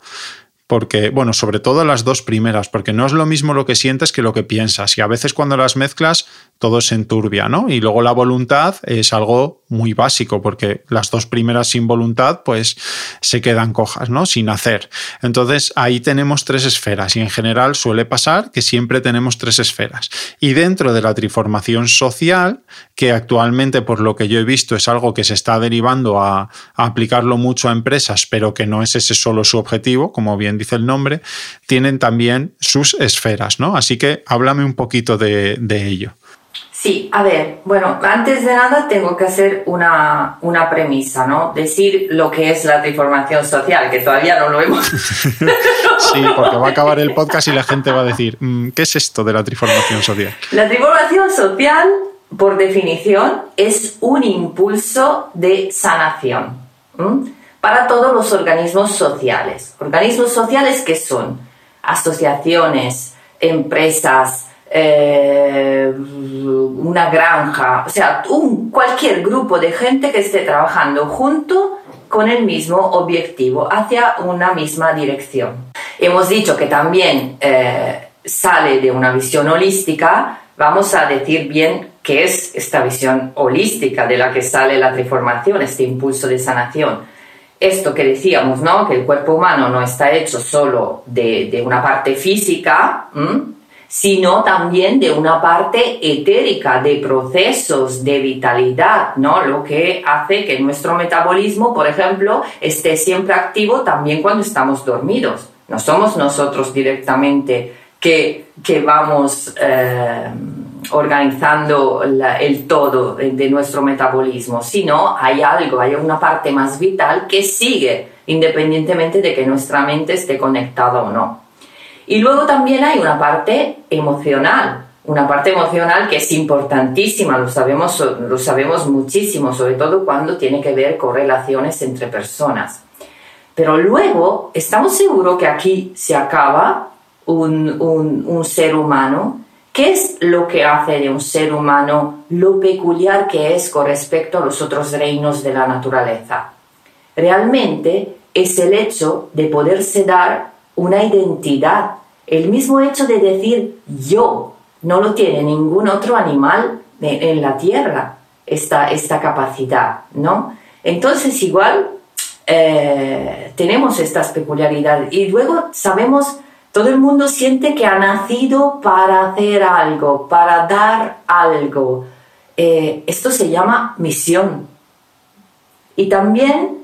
porque, bueno, sobre todo las dos primeras, porque no es lo mismo lo que sientes que lo que piensas. Y a veces cuando las mezclas, todo se enturbia, ¿no? Y luego la voluntad es algo muy básico, porque las dos primeras sin voluntad, pues se quedan cojas, ¿no? Sin hacer. Entonces, ahí tenemos tres esferas y en general suele pasar que siempre tenemos tres esferas. Y dentro de la triformación social, que actualmente, por lo que yo he visto, es algo que se está derivando a, a aplicarlo mucho a empresas, pero que no es ese solo su objetivo, como bien dice el nombre, tienen también sus esferas, ¿no? Así que háblame un poquito de, ello. Sí, a ver, bueno, antes de nada tengo que hacer una, una, premisa, ¿no? Decir lo que es la transformación social, que todavía no lo hemos. sí, porque va a acabar el podcast y la gente va a decir, mm, ¿qué es esto de la transformación social? La transformación social, por definición, es un impulso de sanación para todos los organismos sociales. Organismos sociales que son asociaciones, empresas, eh, una granja, o sea, un, cualquier grupo de gente que esté trabajando junto con el mismo objetivo, hacia una misma dirección. Hemos dicho que también eh, sale de una visión holística, vamos a decir bien qué es esta visión holística de la que sale la transformación, este impulso de sanación esto que decíamos, ¿no? Que el cuerpo humano no está hecho solo de, una parte física, sino también de una parte etérica, de procesos, de vitalidad, ¿no? Lo que hace que nuestro metabolismo, por ejemplo, esté siempre activo también cuando estamos dormidos. No somos nosotros directamente que, que vamos... Eh, organizando el todo de nuestro metabolismo, sino hay algo, hay una parte más vital que sigue independientemente de que nuestra mente esté conectada o no. Y luego también hay una parte emocional, una parte emocional que es importantísima, lo sabemos, lo sabemos muchísimo, sobre todo cuando tiene que ver con relaciones entre personas. Pero luego, estamos seguros que aquí se acaba un, un, un ser humano ¿Qué es lo que hace de un ser humano lo peculiar que es con respecto a los otros reinos de la naturaleza? Realmente es el hecho de poderse dar una identidad. El mismo hecho de decir yo no lo tiene ningún otro animal en la tierra, esta, esta capacidad, ¿no? Entonces igual eh, tenemos estas peculiaridades y luego sabemos todo el mundo siente que ha nacido para hacer algo, para dar algo. Eh, esto se llama misión. Y también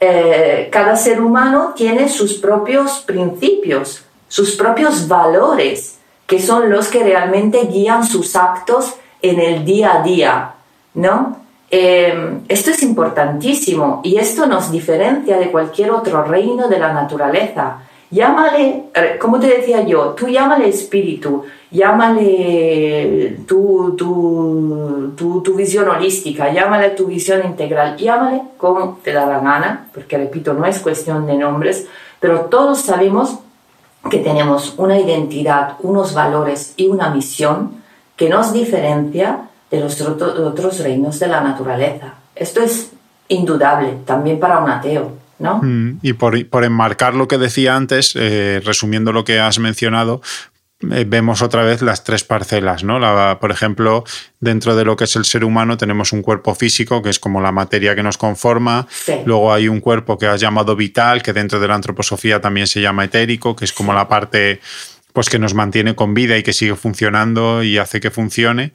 eh, cada ser humano tiene sus propios principios, sus propios valores, que son los que realmente guían sus actos en el día a día, ¿no? Eh, esto es importantísimo y esto nos diferencia de cualquier otro reino de la naturaleza llámale, eh, como te decía yo, tú llámale espíritu, llámale tu, tu, tu, visión holística, llámale tu visión integral, llámale como te da la gana, porque repito, no es cuestión de nombres, pero todos sabemos que tenemos una identidad, unos valores y una misión que nos diferencia de los otros reinos de la naturaleza. Esto es indudable también para un ateo. Mm, y por, enmarcar lo que decía antes, eh, resumiendo lo que has mencionado, eh, vemos otra vez las tres parcelas, ¿no? por ejemplo, dentro de lo que es el ser humano tenemos un cuerpo físico, que es como la materia que nos conforma. Luego hay un cuerpo que has llamado vital, que dentro de la antroposofía también se llama etérico, que es como la parte pues que nos mantiene con vida y que sigue funcionando y hace que funcione.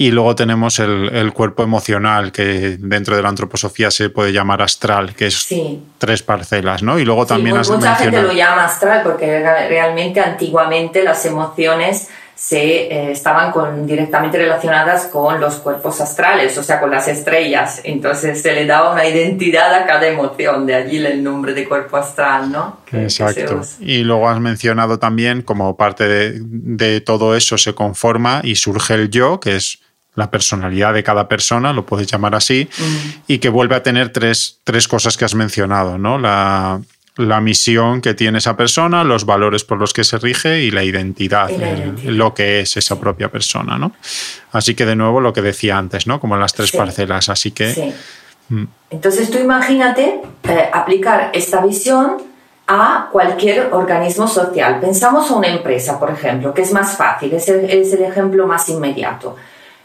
Y luego tenemos el, cuerpo emocional, que dentro de la antroposofía se puede llamar astral, que es tres parcelas, ¿no? Y luego también has Mucha gente lo llama astral porque realmente antiguamente las emociones se eh, estaban con, directamente relacionadas con los cuerpos astrales, o sea, con las estrellas. Entonces se le daba una identidad a cada emoción, de allí el nombre de cuerpo astral, ¿no? Exacto. Y luego has mencionado también como parte de, de todo eso se conforma y surge el yo, que es la personalidad de cada persona, lo puedes llamar así, mm. y que vuelve a tener tres, tres, cosas que has mencionado, ¿no? La, la, misión que tiene esa persona, los valores por los que se rige y la identidad, lo que es esa propia persona, ¿no? Así que de nuevo lo que decía antes, ¿no? Como las tres parcelas, así que... Sí. Mm. Entonces tú imagínate eh, aplicar esta visión a cualquier organismo social. Pensamos a una empresa, por ejemplo, que es más fácil, es el, es el ejemplo más inmediato.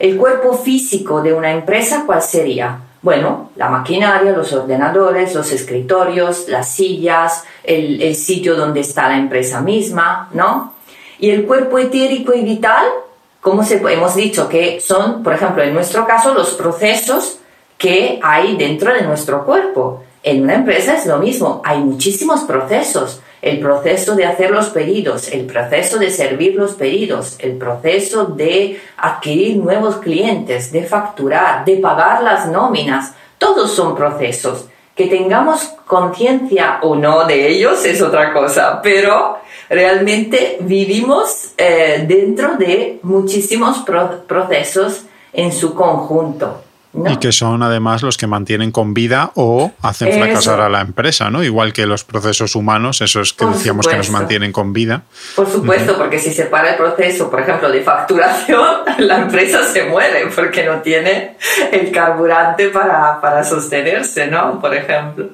El cuerpo físico de una empresa, ¿cuál sería? Bueno, la maquinaria, los ordenadores, los escritorios, las sillas, el, sitio donde está la empresa misma, ¿no? Y el cuerpo etérico y vital, como se, hemos dicho que son, por ejemplo, en nuestro caso, los procesos que hay dentro de nuestro cuerpo. En una empresa es lo mismo, hay muchísimos procesos el proceso de hacer los pedidos, el proceso de servir los pedidos, el proceso de adquirir nuevos clientes, de facturar, de pagar las nóminas, todos son procesos. Que tengamos conciencia o no de ellos es otra cosa, pero realmente vivimos eh, dentro de muchísimos procesos en su conjunto. Y que son además los que mantienen con vida o hacen fracasar a la empresa, ¿no? Igual que los procesos humanos, esos que decíamos que nos mantienen con vida. Por supuesto, porque si se para el proceso, por ejemplo, de facturación, la empresa se muere porque no tiene el carburante para, para sostenerse, ¿no? Por ejemplo.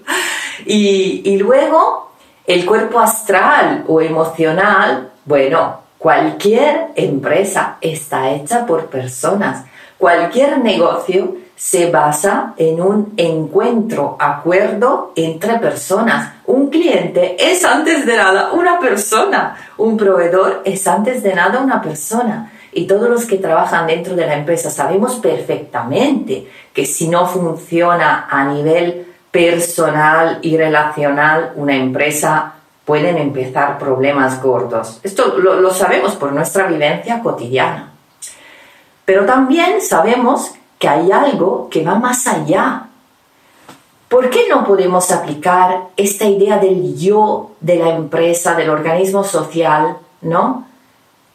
Y, y luego, el cuerpo astral o emocional, bueno, cualquier empresa está hecha por personas. Cualquier negocio se basa en un encuentro, acuerdo entre personas. Un cliente es antes de nada una persona, un proveedor es antes de nada una persona. Y todos los que trabajan dentro de la empresa sabemos perfectamente que si no funciona a nivel personal y relacional una empresa, pueden empezar problemas gordos. Esto lo, lo sabemos por nuestra vivencia cotidiana. Pero también sabemos que hay algo que va más allá. ¿Por qué no podemos aplicar esta idea del yo de la empresa, del organismo social, no?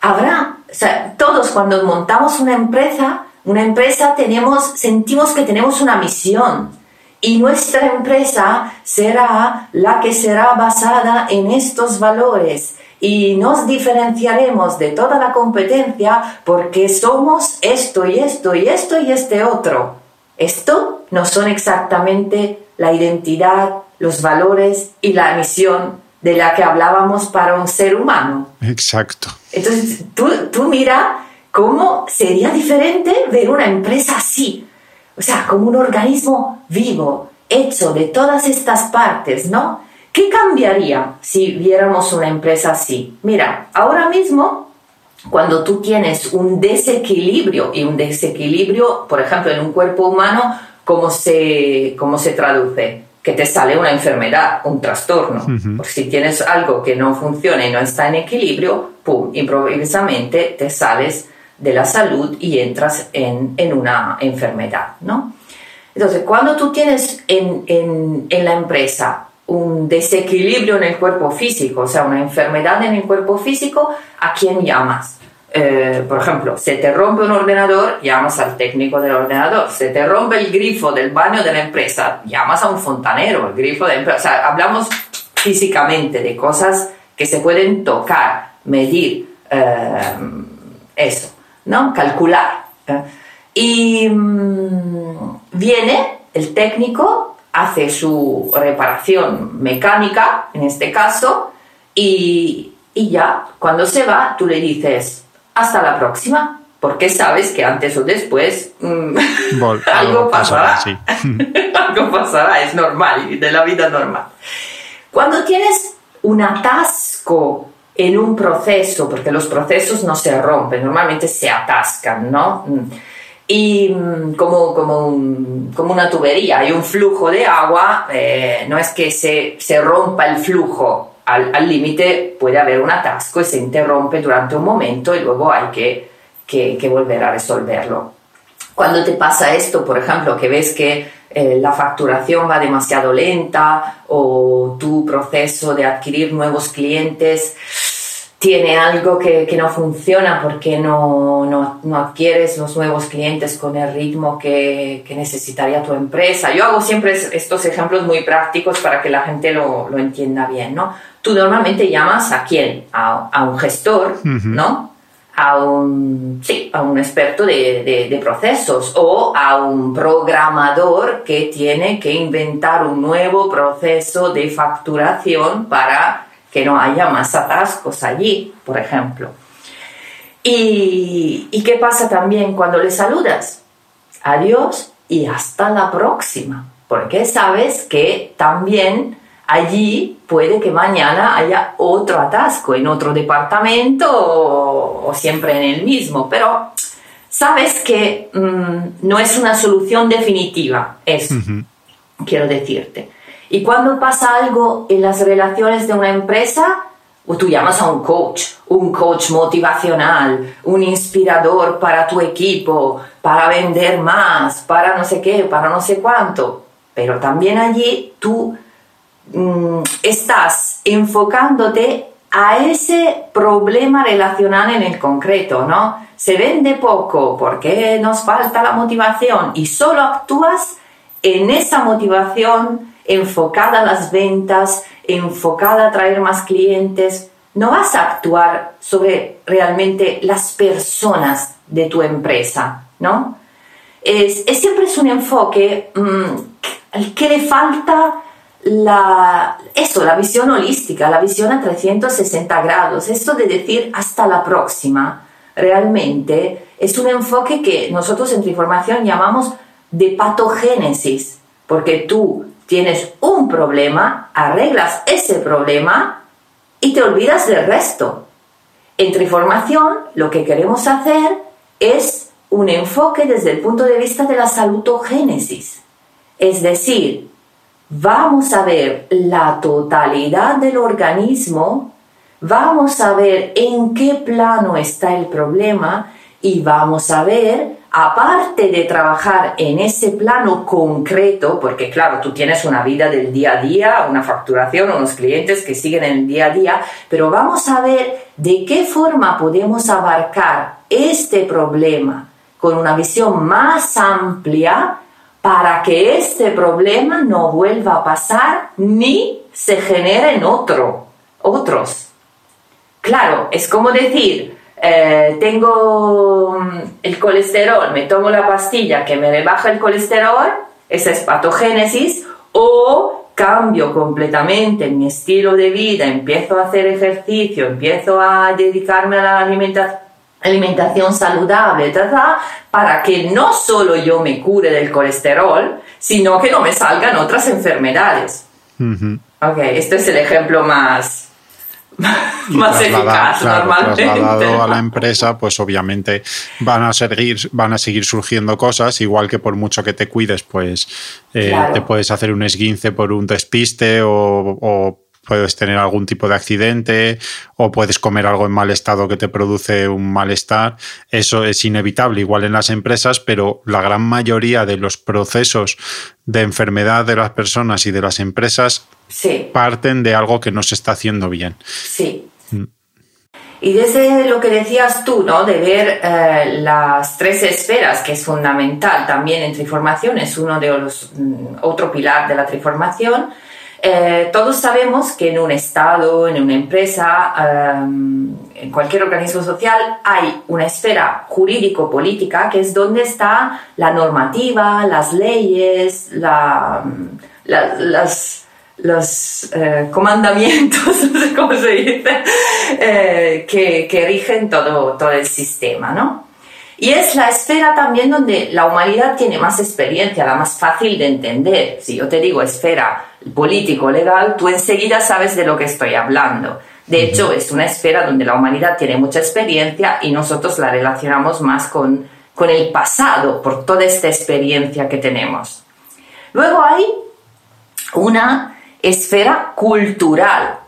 Habrá, o sea, todos cuando montamos una empresa, una empresa tenemos, sentimos que tenemos una misión y nuestra empresa será la que será basada en estos valores y nos diferenciaremos de toda la competencia porque somos esto y esto y esto y este otro. Esto no son exactamente la identidad, los valores y la misión de la que hablábamos para un ser humano. Exacto. Entonces, tú, tú mira cómo sería diferente ver una empresa así, o sea, como un organismo vivo, hecho de todas estas partes, ¿no? ¿Qué cambiaría si viéramos una empresa así? Mira, ahora mismo, cuando tú tienes un desequilibrio, y un desequilibrio, por ejemplo, en un cuerpo humano, ¿cómo se, cómo se traduce? Que te sale una enfermedad, un trastorno. si tienes algo que no funciona y no está en equilibrio, ¡pum!, improvisamente te sales de la salud y entras en, en una enfermedad, ¿no? Entonces, cuando tú tienes en, en, en la empresa un desequilibrio en el cuerpo físico, o sea, una enfermedad en el cuerpo físico, ¿a quién llamas? Eh, por ejemplo, se te rompe un ordenador, llamas al técnico del ordenador. Se te rompe el grifo del baño de la empresa, llamas a un fontanero, el grifo de empresa. O sea, hablamos físicamente de cosas que se pueden tocar, medir, eh, eso, ¿no? Calcular. ¿eh? Y mm, viene el técnico hace su reparación mecánica, en este caso, y, y ya, cuando se va, tú le dices, hasta la próxima, porque sabes que antes o después mm, algo pasará. algo pasará, es normal, de la vida normal. Cuando tienes un atasco en un proceso, porque los procesos no se rompen, normalmente se atascan, ¿no? Y mm, como, como, como una tubería, hay un flujo de agua, eh, no es que se, se rompa el flujo al límite, puede haber un atasco y se interrumpe durante un momento y luego hay que, que, que volver a resolverlo. Cuando te pasa esto, por ejemplo, que ves que eh, la facturación va demasiado lenta o tu proceso de adquirir nuevos clientes tiene algo que, que no funciona porque no, no, no, adquieres los nuevos clientes con el ritmo que, que, necesitaría tu empresa. Yo hago siempre estos ejemplos muy prácticos para que la gente lo, lo entienda bien, ¿no? Tú normalmente llamas a quién? A, a un gestor, ¿no? a un, sí, a un experto de, de, procesos o a un programador que tiene que inventar un nuevo proceso de facturación para que no haya más atascos allí, por ejemplo. ¿Y, y qué pasa también cuando le saludas? Adiós y hasta la próxima, porque sabes que también allí puede que mañana haya otro atasco en otro departamento o, siempre en el mismo, pero sabes que mm, no es una solución definitiva, eso quiero decirte. Y cuando pasa algo en las relaciones de una empresa, o tú llamas a un coach, un coach motivacional, un inspirador para tu equipo, para vender más, para no sé qué, para no sé cuánto. Pero también allí tú Mm, estás enfocándote a ese problema relacional en el concreto, ¿no? Se vende poco porque nos falta la motivación y solo actúas en esa motivación enfocada a las ventas, enfocada a traer más clientes. No vas a actuar sobre realmente las personas de tu empresa, ¿no? Es, siempre es un enfoque mm, que le falta la, eso, la visión holística, la visión a 360 grados, esto de decir hasta la próxima, realmente es un enfoque que nosotros en Triformación llamamos de patogénesis, porque tú tienes un problema, arreglas ese problema y te olvidas del resto. En Triformación lo que queremos hacer es un enfoque desde el punto de vista de la salutogénesis, es decir, vamos a ver la totalidad del organismo, vamos a ver en qué plano está el problema y vamos a ver, aparte de trabajar en ese plano concreto, porque claro, tú tienes una vida del día a día, una facturación, unos clientes que siguen en el día a día, pero vamos a ver de qué forma podemos abarcar este problema con una visión más amplia para que este problema no vuelva a pasar ni se generen otro, otros. Claro, es como decir, eh, tengo mm, el colesterol, me tomo la pastilla que me rebaja el colesterol, esa es patogénesis, o cambio completamente mi estilo de vida, empiezo a hacer ejercicio, empiezo a dedicarme a la alimentación alimentación saludable, para que no solo yo me cure del colesterol, sino que no me salgan otras enfermedades. Ok, este es el ejemplo más, más eficaz normalmente. Trasladado a la empresa, pues obviamente van a seguir, van a seguir surgiendo cosas, igual que por mucho que te cuides, pues eh, te puedes hacer un esguince por un despiste o, o puedes tener algún tipo de accidente o puedes comer algo en mal estado que te produce un malestar. Eso es inevitable, igual en las empresas, pero la gran mayoría de los procesos de enfermedad de las personas y de las empresas parten de algo que no se está haciendo bien. Sí. Mm. Y desde lo que decías tú, ¿no? De ver eh, las tres esferas, que es fundamental también en triformación, es uno de los, mm, otro pilar de la triformación, eh, todos sabemos que en un Estado, en una empresa, em, en cualquier organismo social, hay una esfera jurídico-política que es donde está la normativa, las leyes, los eh, comandamientos, no sé cómo se dice, eh, que, que, rigen todo, todo el sistema, ¿no? Y es la esfera también donde la humanidad tiene más experiencia, la más fácil de entender. Si yo te digo esfera político-legal, tú enseguida sabes de lo que estoy hablando. De hecho, es una esfera donde la humanidad tiene mucha experiencia y nosotros la relacionamos más con, con el pasado, por toda esta experiencia que tenemos. Luego hay una esfera cultural,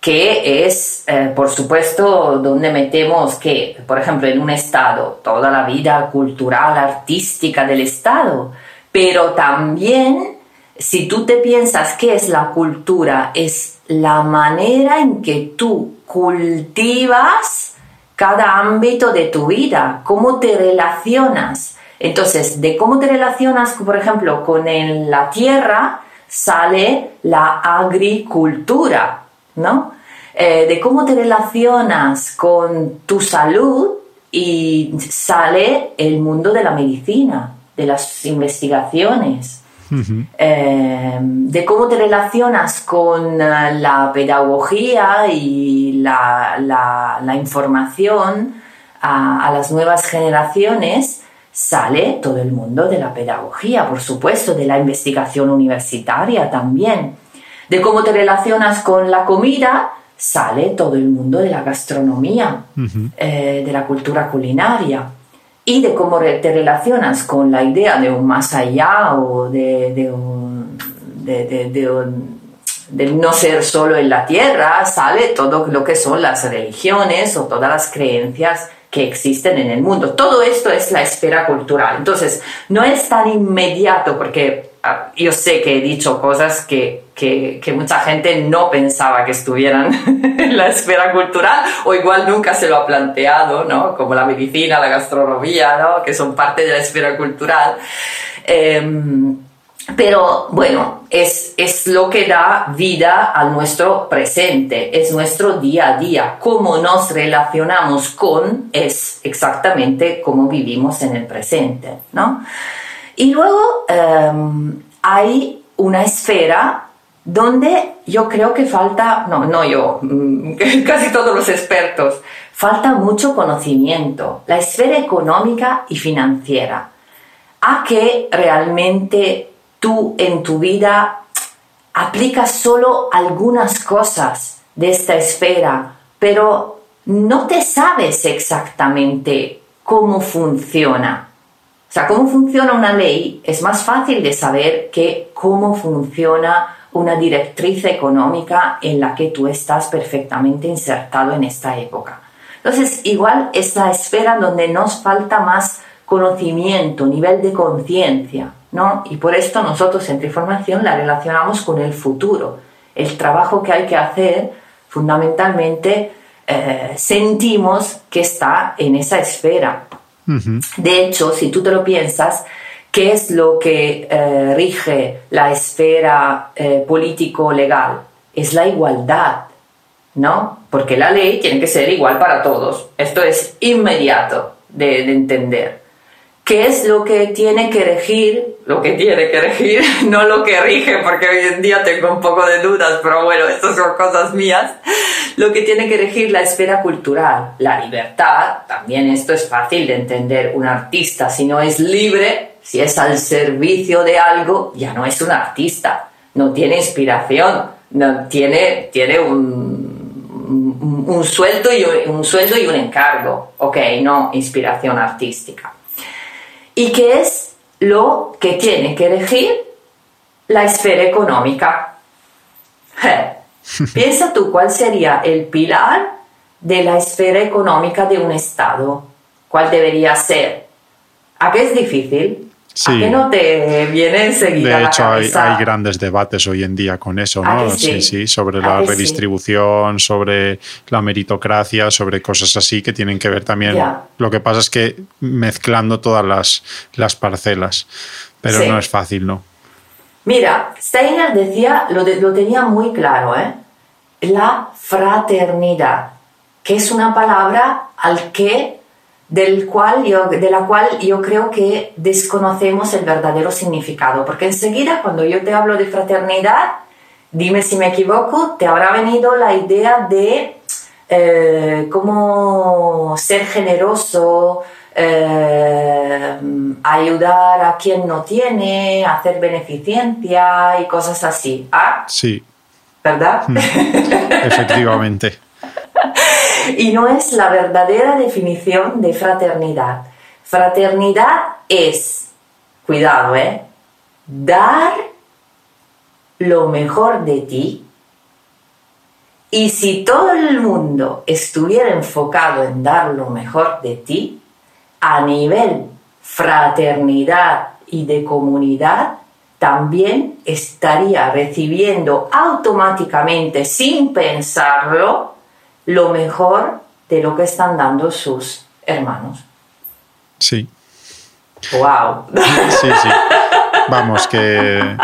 que es, eh, por supuesto, donde metemos que, por ejemplo, en un Estado, toda la vida cultural, artística del Estado, pero también, si tú te piensas qué es la cultura, es la manera en que tú cultivas cada ámbito de tu vida, cómo te relacionas. Entonces, de cómo te relacionas, por ejemplo, con la tierra, sale la agricultura, ¿no? Eh, de cómo te relacionas con tu salud y sale el mundo de la medicina, de las investigaciones, eh, de cómo te relacionas con eh, la pedagogía y la, información a las nuevas generaciones sale todo el mundo de la pedagogía, por supuesto, de la investigación universitaria también. De cómo te relacionas con la comida, sale todo el mundo de la gastronomía, eh, de la cultura culinaria. Y de cómo te relacionas con la idea de un más allá o de, de, un, de no ser solo en la tierra, sale todo lo que son las religiones o todas las creencias que existen en el mundo. Todo esto es la esfera cultural. Entonces, no es tan inmediato porque yo sé que he dicho cosas que, que, que, mucha gente no pensaba que estuvieran en la esfera cultural o igual nunca se lo ha planteado, ¿no? Como la medicina, la gastronomía, ¿no? Que son parte de la esfera cultural. Eh, pero bueno, es, es, lo que da vida a nuestro presente, es nuestro día a día. Cómo nos relacionamos con es exactamente cómo vivimos en el presente, ¿no? Y luego em, hay una esfera donde yo creo que falta, no, no yo, casi todos los expertos, falta mucho conocimiento, la esfera económica y financiera, a que realmente tú en tu vida aplicas solo algunas cosas de esta esfera, pero no te sabes exactamente cómo funciona. O sea, cómo funciona una ley es más fácil de saber que cómo funciona una directriz económica en la que tú estás perfectamente insertado en esta época. Entonces, igual es la esfera donde nos falta más conocimiento, nivel de conciencia. ¿no? Y por esto nosotros entre información la relacionamos con el futuro. El trabajo que hay que hacer, fundamentalmente, eh, sentimos que está en esa esfera. De hecho, si tú te lo piensas, ¿qué es lo que eh, rige la esfera eh, político-legal? Es la igualdad, ¿no? Porque la ley tiene que ser igual para todos. Esto es inmediato de entender. ¿Qué es lo que tiene que regir? Lo que tiene que regir, no lo que rige, porque hoy en día tengo un poco de dudas, pero bueno, estas son cosas mías. Lo que tiene que regir la esfera cultural, la libertad, también esto es fácil de entender. Un artista, si no es libre, si es al servicio de algo, ya no es un artista, no tiene inspiración, no tiene, tiene un, un, sueldo y un sueldo y un encargo, ok, no inspiración artística y qué es lo que tiene que elegir la esfera económica. Piensa tú cuál sería el pilar de la esfera económica de un Estado. ¿Cuál debería ser? ¿A qué es difícil? Sí. ¿A qué no te viene enseguida? De hecho, hay, grandes debates hoy en día con eso, ¿no? Sí? sí, sobre la redistribución, sobre la meritocracia, sobre cosas así que tienen que ver también. Lo que pasa es que mezclando todas las, las parcelas, pero no es fácil, ¿no? Mira, Steiner decía, lo, lo tenía muy claro, ¿eh? La fraternidad, que es una palabra al que del cual yo, de la cual yo creo que desconocemos el verdadero significado, porque enseguida cuando yo te hablo de fraternidad, dime si me equivoco, te habrá venido la idea de eh, cómo ser generoso, eh, ayudar a quien no tiene, hacer beneficencia y cosas así. ¿Ah? Sí. ¿Verdad? Mm. Efectivamente. y no es la verdadera definición de fraternidad. Fraternidad es, cuidado, ¿eh? Dar lo mejor de ti. Y si todo el mundo estuviera enfocado en dar lo mejor de ti, a nivel fraternidad y de comunidad, también estaría recibiendo automáticamente, sin pensarlo, lo mejor de lo que están dando sus hermanos. Sí. ¡Wow! Sí, sí. Vamos, que.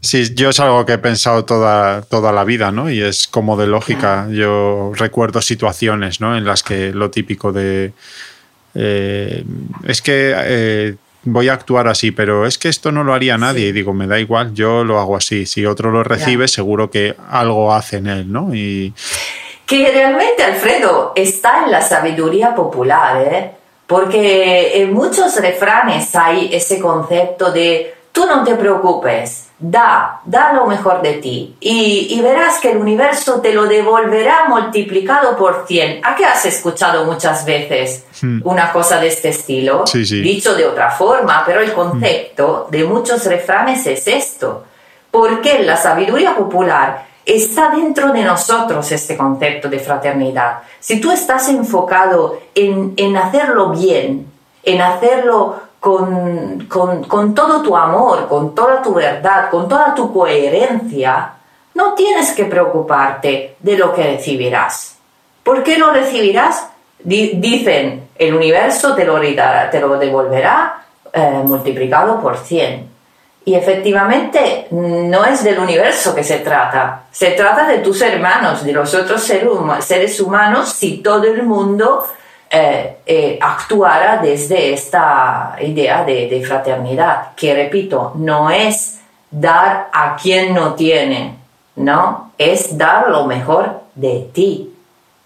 Sí, yo es algo que he pensado toda, toda la vida, ¿no? Y es como de lógica. Yo recuerdo situaciones, ¿no? En las que lo típico de. Eh, es que eh, voy a actuar así, pero es que esto no lo haría nadie. Y digo, me da igual, yo lo hago así. Si otro lo recibe, seguro que algo hace en él, ¿no? Y. Que realmente, Alfredo, está en la sabiduría popular, ¿eh? Porque en muchos refranes hay ese concepto de tú no te preocupes, da, da lo mejor de ti y, verás que el universo te lo devolverá multiplicado por 100. ¿A qué has escuchado muchas veces hmm. una cosa de este estilo? Dicho de otra forma, pero el concepto de muchos refranes es esto. Porque la sabiduría popular está dentro de nosotros este concepto de fraternidad. Si tú estás enfocado en, en hacerlo bien, en hacerlo con, con, todo tu amor, con toda tu verdad, con toda tu coherencia, no tienes que preocuparte de lo que recibirás. ¿Por qué lo recibirás? dicen, el universo te lo, te lo devolverá eh, multiplicado por 100. Y efectivamente no es del universo que se trata, se trata de tus hermanos, de los otros seres humanos, si todo el mundo eh, eh, actuara desde esta idea de, de, fraternidad, que repito, no es dar a quien no tiene, no, es dar lo mejor de ti,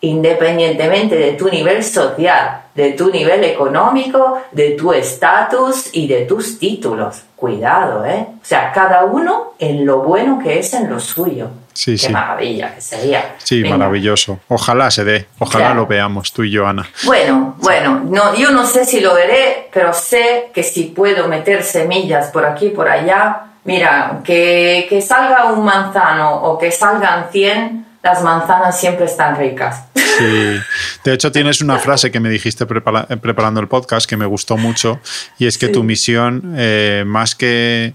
independientemente de tu nivel social, de tu nivel económico, de tu estatus y de tus títulos. Cuidado, ¿eh? O sea, cada uno en lo bueno que es en lo suyo. Sí, Qué maravilla que sería. Sí, maravilloso. Ojalá se dé, ojalá lo veamos tú y yo, Ana. Bueno, bueno, no, yo no sé si lo veré, pero sé que si puedo meter semillas por aquí por allá, mira, que, que salga un manzano o que salgan 100, las manzanas siempre están ricas. Sí. De hecho, tienes una frase que me dijiste preparando el podcast que me gustó mucho y es que tu misión, eh, más que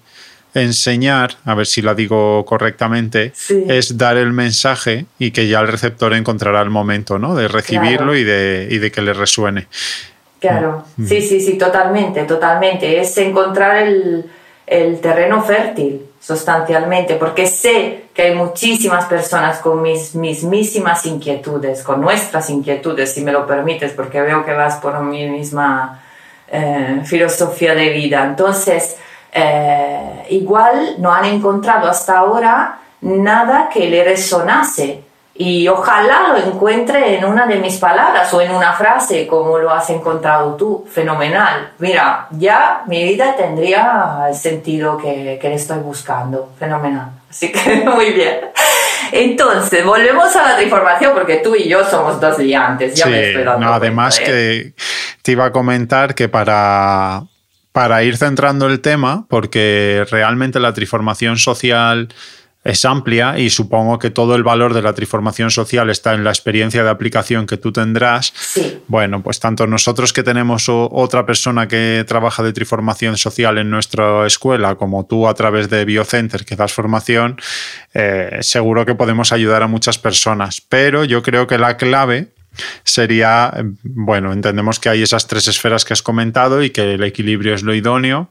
enseñar, a ver si la digo correctamente, es dar el mensaje y que ya el receptor encontrará el momento ¿no? de recibirlo y, de, y de que le resuene. Claro, mm. sí, sí, sí, totalmente, totalmente. Es encontrar el, el terreno fértil sustancialmente, porque sé que hay muchísimas personas con mis mismísimas inquietudes, con nuestras inquietudes, si me lo permites, porque veo que vas por mi misma eh, filosofía de vida. Entonces, eh, igual no han encontrado hasta ahora nada que le resonase y ojalá lo encuentre en una de mis palabras o en una frase como lo has encontrado tú. Fenomenal. Mira, ya mi vida tendría el sentido que, que le estoy buscando. Fenomenal. Así que muy bien. Entonces, volvemos a la transformación porque tú y yo somos dos liantes. Ya me estoy dando no, además que te iba a comentar que para, para ir centrando el tema, porque realmente la transformación social es amplia y supongo que todo el valor de la transformación social está en la experiencia de aplicación que tú tendrás. Bueno, pues tanto nosotros que tenemos otra persona que trabaja de transformación social en nuestra escuela, como tú a través de Biocenter que das formación, eh, seguro que podemos ayudar a muchas personas. Pero yo creo que la clave sería, bueno, entendemos que hay esas tres esferas que has comentado y que el equilibrio es lo idóneo.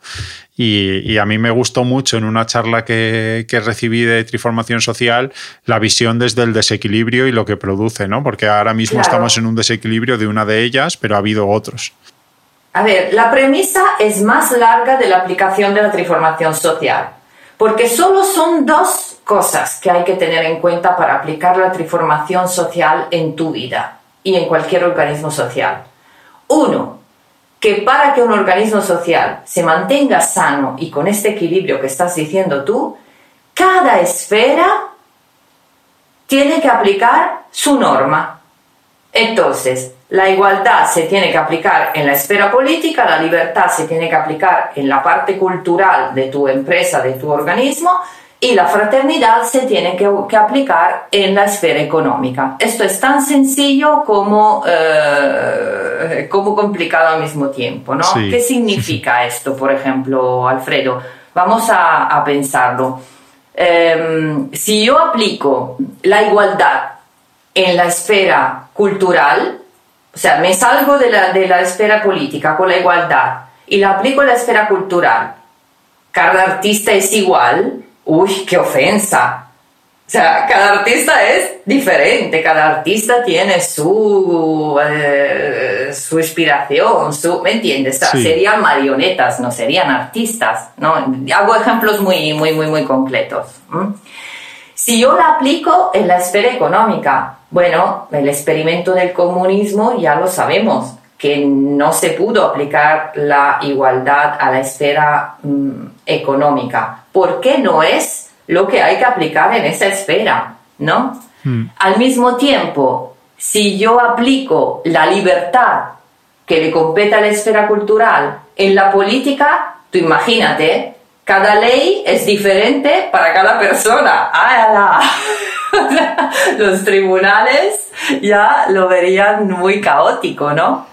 Y, a mí me gustó mucho en una charla que, recibí de Triformación Social la visión desde el desequilibrio y lo que produce, ¿no? Porque ahora mismo estamos en un desequilibrio de una de ellas, pero ha habido otros. A ver, la premisa es más larga de la aplicación de la Triformación Social, porque solo son dos cosas que hay que tener en cuenta para aplicar la transformación social en tu vida y en cualquier organismo social. Uno, que para que un organismo social se mantenga sano y con este equilibrio que estás diciendo tú, cada esfera tiene que aplicar su norma. Entonces, la igualdad se tiene que aplicar en la esfera política, la libertad se tiene que aplicar en la parte cultural de tu empresa, de tu organismo, y la fraternidad se tiene que, aplicar en la esfera económica. Esto es tan sencillo como, eh, como complicado al mismo tiempo, ¿no? ¿Qué significa esto, por ejemplo, Alfredo? Vamos a, pensarlo. Em, si yo aplico la igualdad en la esfera cultural, o sea, me salgo de la, de la esfera política con la igualdad y la aplico en la esfera cultural, cada artista es igual, uy, qué ofensa. O sea, cada artista es diferente, cada artista tiene su, eh, su inspiración, su, ¿me entiendes? Serían marionetas, no serían artistas, ¿no? Hago ejemplos muy, muy, muy, muy concretos. Si yo la aplico en la esfera económica, bueno, el experimento del comunismo ya lo sabemos, que no se pudo aplicar la igualdad a la esfera mm, económica. ¿Por qué no es lo que hay que aplicar en esa esfera? ¿No? Mm. Al mismo tiempo, si yo aplico la libertad que le compete a la esfera cultural en la política, tú imagínate, cada ley es diferente para cada persona. ¡Ah, Los tribunales ya lo verían muy caótico, ¿no?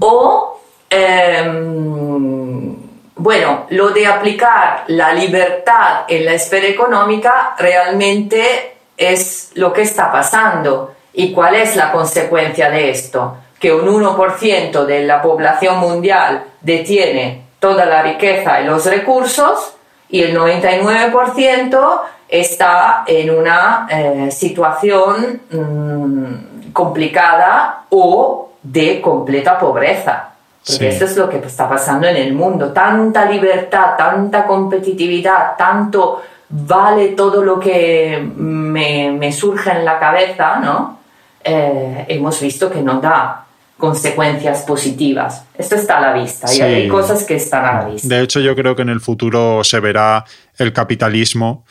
O, em, bueno, lo de aplicar la libertad en la esfera económica realmente es lo que está pasando. ¿Y cuál es la consecuencia de esto? Que un 1% de la población mundial detiene toda la riqueza y los recursos y el 99% está en una eh, situación mm, complicada o de completa pobreza. Porque esto es lo que está pasando en el mundo. Tanta libertad, tanta competitividad, tanto vale todo lo que me, surge en la cabeza, ¿no? Eh, hemos visto que no da consecuencias positivas. Esto está a la vista y hay cosas que están a la vista. De hecho, yo creo que en el futuro se verá el capitalismo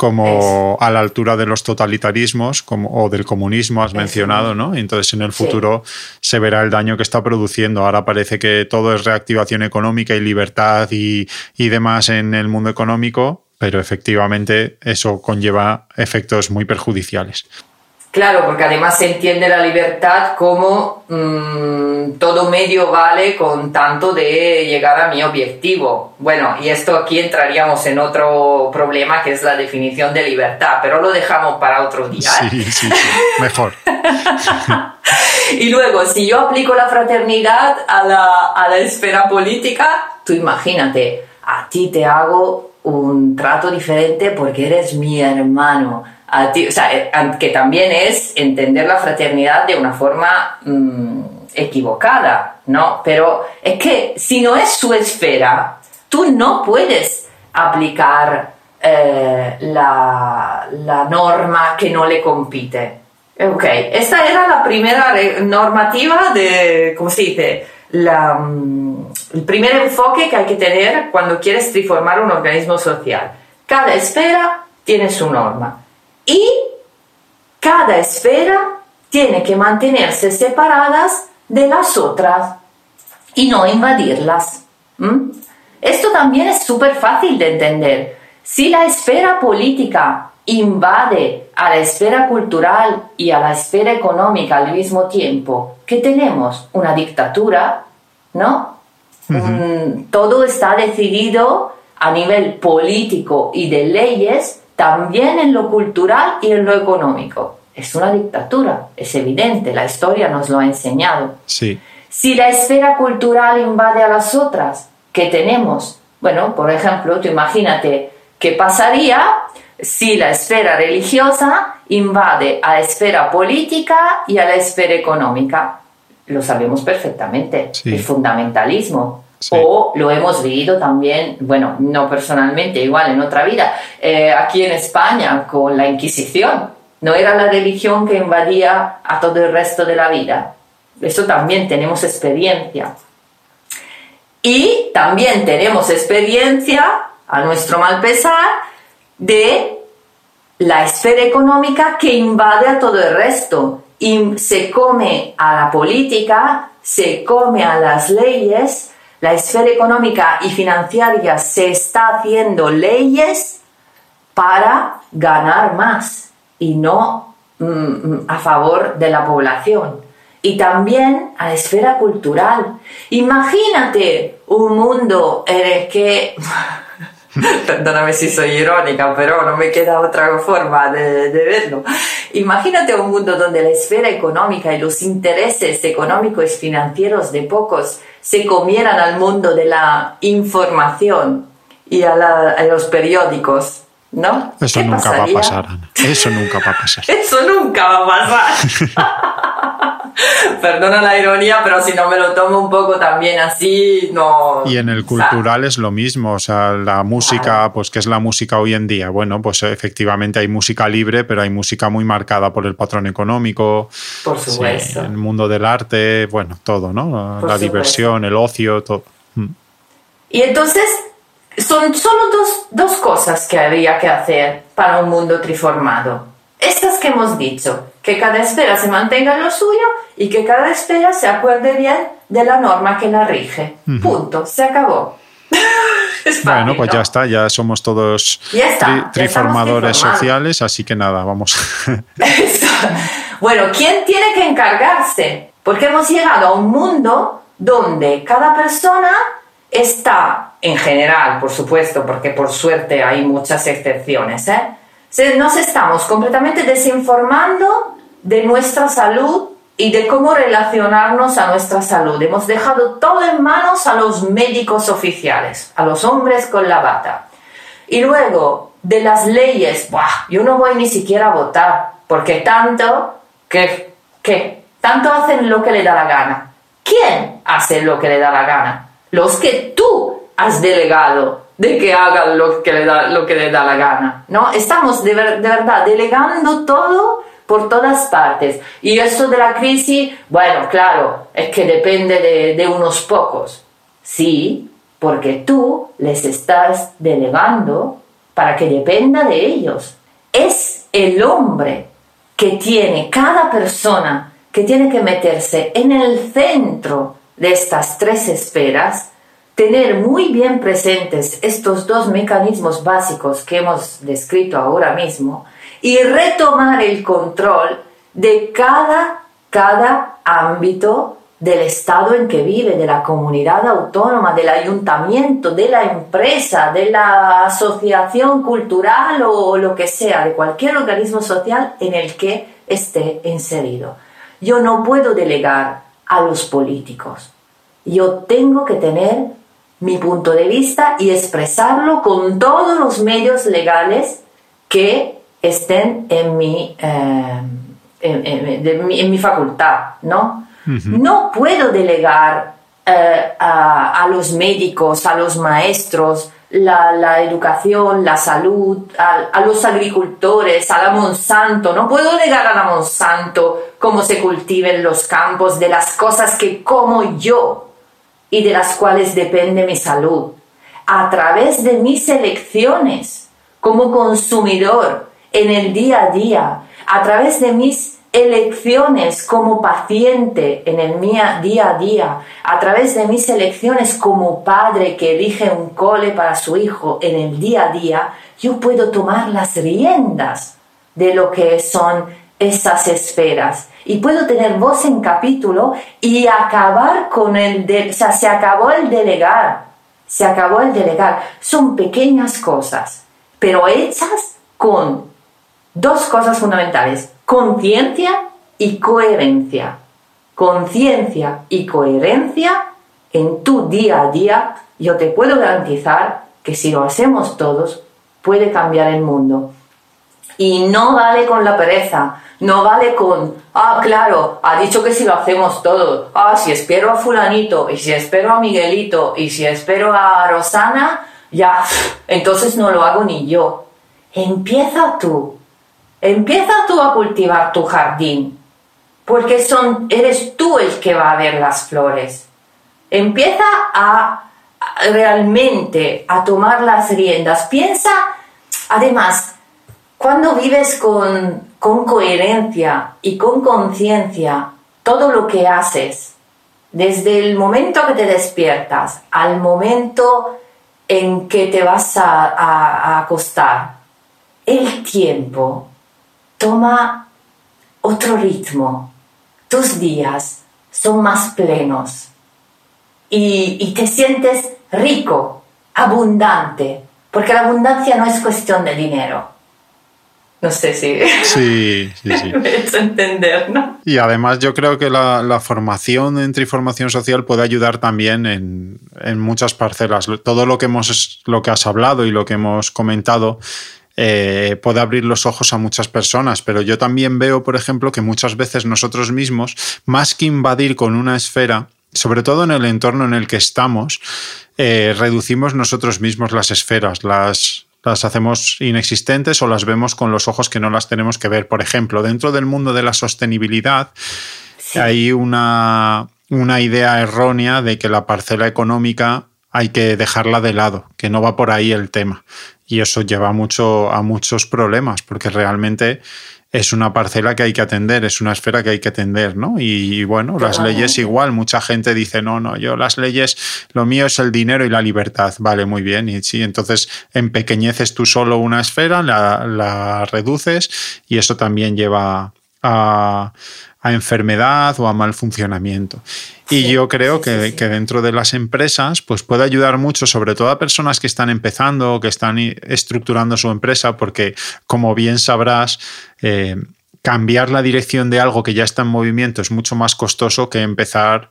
como a la altura de los totalitarismos como, o del comunismo, has mencionado, ¿no? Entonces en el futuro se verá el daño que está produciendo. Ahora parece que todo es reactivación económica y libertad y, y demás en el mundo económico, pero efectivamente eso conlleva efectos muy perjudiciales. Claro, porque además se entiende la libertad como mm, todo medio vale con tanto de llegar a mi objetivo. Bueno, y esto aquí entraríamos en otro problema que es la definición de libertad, pero lo dejamos para otro día. ¿eh? Sí, sí, sí, mejor. y luego, si yo aplico la fraternidad a la, a la esfera política, tú imagínate, a ti te hago un trato diferente porque eres mi hermano o sea, eh, que también es entender la fraternidad de una forma mm, equivocada, ¿no? Pero es que si no es su esfera, tú no puedes aplicar eh, la, la, norma que no le compite. Ok, esta era la primera normativa de, ¿cómo se dice? La, mm, el primer enfoque que hay que tener cuando quieres transformar un organismo social. Cada esfera tiene su norma y cada esfera tiene que mantenerse separadas de las otras y no invadirlas. Esto también es súper fácil de entender. Si la esfera política invade a la esfera cultural y a la esfera económica al mismo tiempo, que tenemos una dictatura, ¿no? todo está decidido a nivel político y de leyes también en lo cultural y en lo económico. Es una dictadura, es evidente, la historia nos lo ha enseñado. Sí. Si la esfera cultural invade a las otras que tenemos, bueno, por ejemplo, tú imagínate qué pasaría si la esfera religiosa invade a la esfera política y a la esfera económica. Lo sabemos perfectamente, el fundamentalismo. O lo hemos vivido también, bueno, no personalmente, igual en otra vida, eh, aquí en España con la Inquisición. No era la religión que invadía a todo el resto de la vida. Eso también tenemos experiencia. Y también tenemos experiencia, a nuestro mal pesar, de la esfera económica que invade a todo el resto y se come a la política, se come a las leyes, la esfera económica y financiera se está haciendo leyes para ganar más y no mm, a favor de la población. Y también a la esfera cultural. Imagínate un mundo en el que Perdóname si soy irónica, pero no me queda otra forma de, verlo. Imagínate un mundo donde la esfera económica y los intereses económicos y financieros de pocos se comieran al mundo de la información y a, a los periódicos. ¿No? Eso nunca va a pasar, Eso nunca va a pasar. Eso nunca va a pasar. Perdona la ironía, pero si no me lo tomo un poco también así, no. Y en el cultural es lo mismo, o sea, la música, pues que es la música hoy en día. Bueno, pues efectivamente hay música libre, pero hay música muy marcada por el patrón económico. Por supuesto. el mundo del arte, bueno, todo, ¿no? la diversión, el ocio, todo. Mm. Y entonces, son solo dos, dos cosas que habría que hacer para un mundo triformado. Estas que hemos dicho, que cada esfera se mantenga en lo suyo y que cada esfera se acuerde bien de la norma que la rige. Punto, se acabó. bueno, pues ya está, ya somos todos triformadores sociales, así que nada, vamos. bueno, ¿quién tiene que encargarse? Porque hemos llegado a un mundo donde cada persona está, en general, por supuesto, porque por suerte hay muchas excepciones, ¿eh? Nos estamos completamente desinformando de nuestra salud y de cómo relacionarnos a nuestra salud. Hemos dejado todo en manos a los médicos oficiales, a los hombres con la bata. Y luego, de las leyes, yo no voy ni siquiera a votar, porque tanto que, que tanto hacen lo que le da la gana. ¿Quién hace lo que le da la gana? Los que tú has delegado de que hagan lo que le da, lo que le da la gana. ¿no? Estamos de, verdad delegando todo por todas partes. Y eso de la crisis, bueno, claro, es que depende de, de unos pocos. Sí, porque tú les estás delegando para que dependa de ellos. Es el hombre que tiene, cada persona que tiene que meterse en el centro de estas tres esferas tener muy bien presentes estos dos mecanismos básicos que hemos descrito ahora mismo y retomar el control de cada, cada ámbito del estado en que vive, de la comunidad autónoma, del ayuntamiento, de la empresa, de la asociación cultural o lo que sea, de cualquier organismo social en el que esté inserido. Yo no puedo delegar a los políticos. Yo tengo que tener mi punto de vista y expresarlo con todos los medios legales que estén en mi, eh, en, mi facultad, ¿no? No puedo delegar eh, a, los médicos, a los maestros, la, educación, la salud, a, a, los agricultores, a la Monsanto. No puedo delegar a la Monsanto cómo se cultiven los campos de las cosas que como yo y de las cuales depende mi salud, a través de mis elecciones como consumidor en el día a día, a través de mis elecciones como paciente en el día a día, a través de mis elecciones como padre que elige un cole para su hijo en el día a día, yo puedo tomar las riendas de lo que son esas esferas y puedo tener voz en capítulo y acabar con el, o sea, se acabó el delegar, se acabó el delegar. Son pequeñas cosas, pero hechas con dos cosas fundamentales, conciencia y coherencia. Conciencia y coherencia en tu día a día, yo te puedo garantizar que si lo hacemos todos, puede cambiar el mundo. Y no vale con la pereza, No vale con, ah, claro, ha dicho que si lo hacemos todo. Ah, si espero a fulanito, y si espero a Miguelito, y si espero a Rosana, ya, entonces no lo hago ni yo. Empieza tú. Empieza tú a cultivar tu jardín, porque son, eres tú el que va a ver las flores. Empieza a realmente a tomar las riendas. Piensa, además, cuando vives con, coherencia y con conciencia todo lo que haces, desde el momento que te despiertas al momento en que te vas a, acostar, el tiempo toma otro ritmo. Tus días son más plenos y, y, te sientes rico, abundante, porque la abundancia no es cuestión de dinero. No sé si sí, sí, sí. me he hecho entender, ¿no? Y además yo creo que la, la formación en triformación social puede ayudar también en, en, muchas parcelas. Todo lo que, hemos, lo que has hablado y lo que hemos comentado eh, puede abrir los ojos a muchas personas, pero yo también veo, por ejemplo, que muchas veces nosotros mismos, más que invadir con una esfera, sobre todo en el entorno en el que estamos, eh, reducimos nosotros mismos las esferas, las, las hacemos inexistentes o las vemos con los ojos que no las tenemos que ver. Por ejemplo, dentro del mundo de la sostenibilidad hay una, una idea errónea de que la parcela económica hay que dejarla de lado, que no va por ahí el tema. Y eso lleva mucho a muchos problemas, porque realmente es una parcela que hay que atender, es una esfera que hay que atender, ¿no? Y, bueno, las leyes igual, mucha gente dice, no, no, yo las leyes, lo mío es el dinero y la libertad, vale, muy bien, y sí, entonces empequeñeces tú solo una esfera, la, la reduces y eso también lleva a, a enfermedad o a mal funcionamiento. Y yo creo que, que, dentro de las empresas pues puede ayudar mucho, sobre todo a personas que están empezando o que están estructurando su empresa, porque como bien sabrás, eh, cambiar la dirección de algo que ya está en movimiento es mucho más costoso que empezar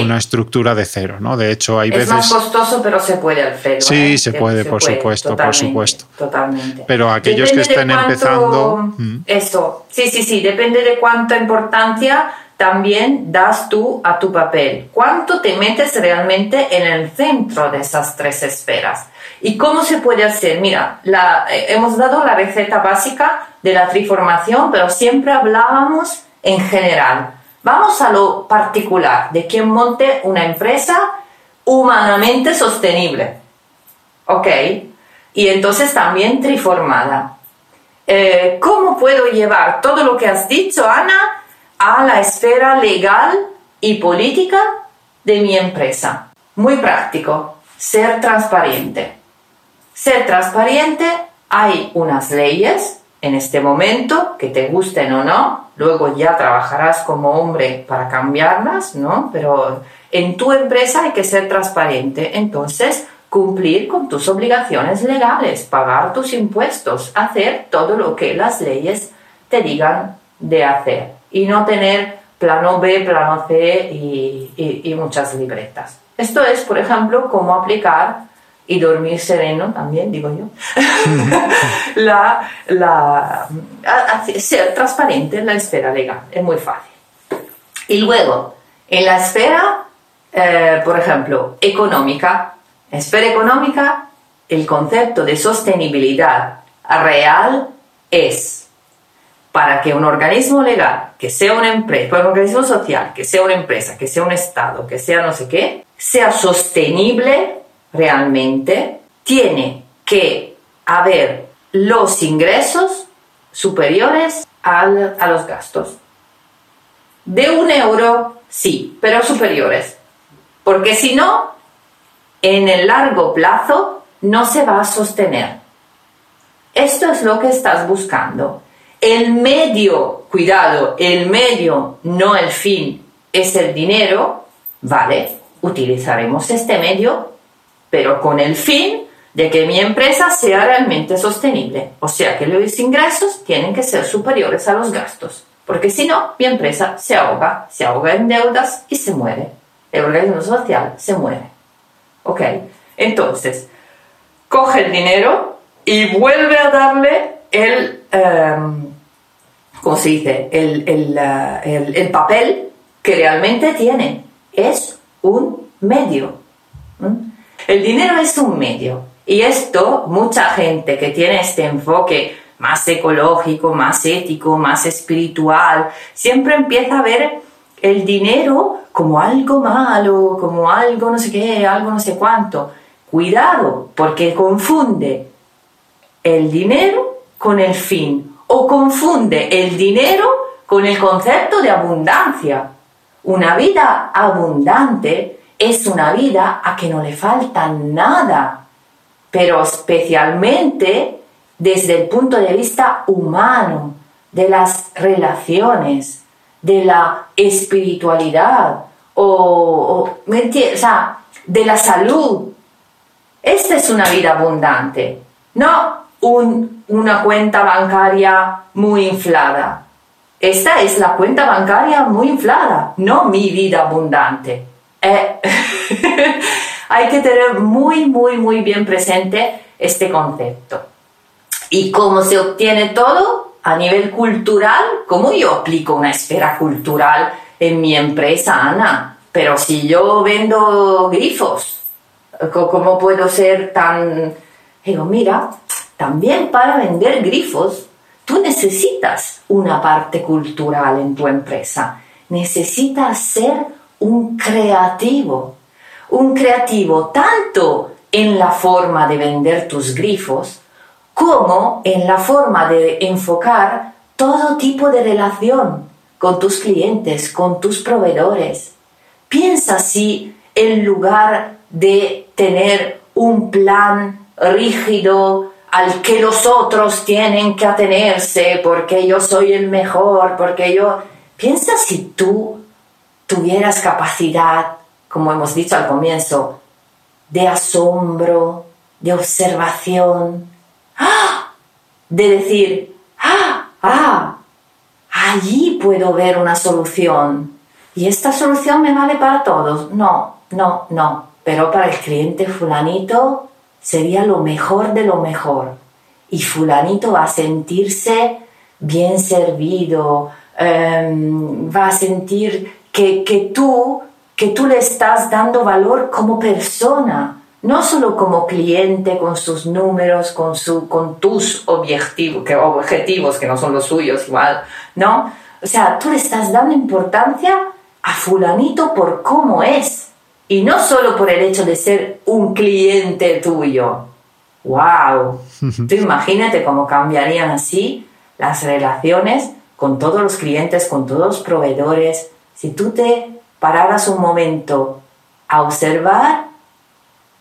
una estructura de cero, ¿no? De hecho, hay veces... Es más costoso, pero se puede, Alfredo. Sí, ¿eh? se puede, por supuesto, por supuesto. Totalmente. Pero aquellos que estén empezando... Mm. Eso, sí, sí, sí, depende de cuánta importancia también das tú a tu papel. ¿Cuánto te metes realmente en el centro de esas tres esferas? ¿Y cómo se puede hacer? Mira, la, eh, hemos dado la receta básica de la triformación, pero siempre hablábamos en general. Vamos a lo particular de quien monte una empresa humanamente sostenible. ¿Ok? Y entonces también triformada. Eh, ¿Cómo puedo llevar todo lo que has dicho, Ana, a la esfera legal y política de mi empresa? Muy práctico, ser transparente. Ser transparente, hay unas leyes en este momento, que te gusten o no, luego ya trabajarás como hombre para cambiarlas, ¿no? Pero en tu empresa hay que ser transparente, entonces cumplir con tus obligaciones legales, pagar tus impuestos, hacer todo lo que las leyes te digan de hacer y no tener plano B, plano C y, y, muchas libretas. Esto es, por ejemplo, cómo aplicar y dormir sereno también, digo yo. la, la, ser transparente en la esfera legal, es muy fácil. Y luego, en la esfera, eh, por ejemplo, económica, esfera económica, el concepto de sostenibilidad real es para que un organismo legal, que sea una empresa, un organismo social, que sea una empresa, que sea un Estado, que sea no sé qué, sea sostenible realmente, tiene que haber los ingresos superiores al, a los gastos. De un euro, sí, pero superiores. Porque si no, en el largo plazo no se va a sostener. Esto es lo que estás buscando. El medio, cuidado, el medio, no el fin, es el dinero, ¿vale? Utilizaremos este medio pero con el fin de que mi empresa sea realmente sostenible. O sea que los ingresos tienen que ser superiores a los gastos, porque si no, mi empresa se ahoga, se ahoga en deudas y se muere. El organismo social se muere. ¿Ok? Entonces, coge el dinero y vuelve a darle el, em, como se dice, el, el, el, el papel que realmente tiene. Es un medio. El dinero es un medio. Y esto, mucha gente que tiene este enfoque más ecológico, más ético, más espiritual, siempre empieza a ver el dinero como algo malo, como algo no sé qué, algo no sé cuánto. Cuidado, porque confunde el dinero con el fin o confunde el dinero con el concepto de abundancia. Una vida abundante es una vida a que no le falta nada, pero especialmente desde el punto de vista humano, de las relaciones, de la espiritualidad o, de la salud. Esta es una vida abundante, no una cuenta bancaria muy inflada. Esta es la cuenta bancaria muy inflada, no mi vida abundante. Eh, hay que tener muy, muy, muy bien presente este concepto. ¿Y cómo se obtiene todo? A nivel cultural, ¿cómo yo aplico una esfera cultural en mi empresa, Ana? Pero si yo vendo grifos, ¿cómo puedo ser tan... Digo, mira, también para vender grifos Tú necesitas una parte cultural en tu empresa. Necesitas ser un creativo. Un creativo tanto en la forma de vender tus grifos como en la forma de enfocar todo tipo de relación con tus clientes, con tus proveedores. Piensa si en lugar de tener un plan rígido, al que los otros tienen que atenerse porque yo soy el mejor, porque yo... Piensa si tú tuvieras capacidad, como hemos dicho al comienzo, de asombro, de observación, ¡ah! de decir, ¡ah! ¡ah! Allí puedo ver una solución. ¿Y esta solución me vale para todos? No, no, no. Pero para el cliente fulanito sería lo mejor de lo mejor. Y fulanito va a sentirse bien servido, em, va a sentir que, que, tú, que tú le estás dando valor como persona, no solo como cliente con sus números, con, su, con tus objetivos que, objetivos, que no son los suyos igual, ¿no? O sea, tú le estás dando importancia a fulanito por cómo es y no solo por el hecho de ser un cliente tuyo. ¡Wow! Tú imagínate cómo cambiarían así las relaciones con todos los clientes, con todos los proveedores. Si tú te pararas un momento a observar,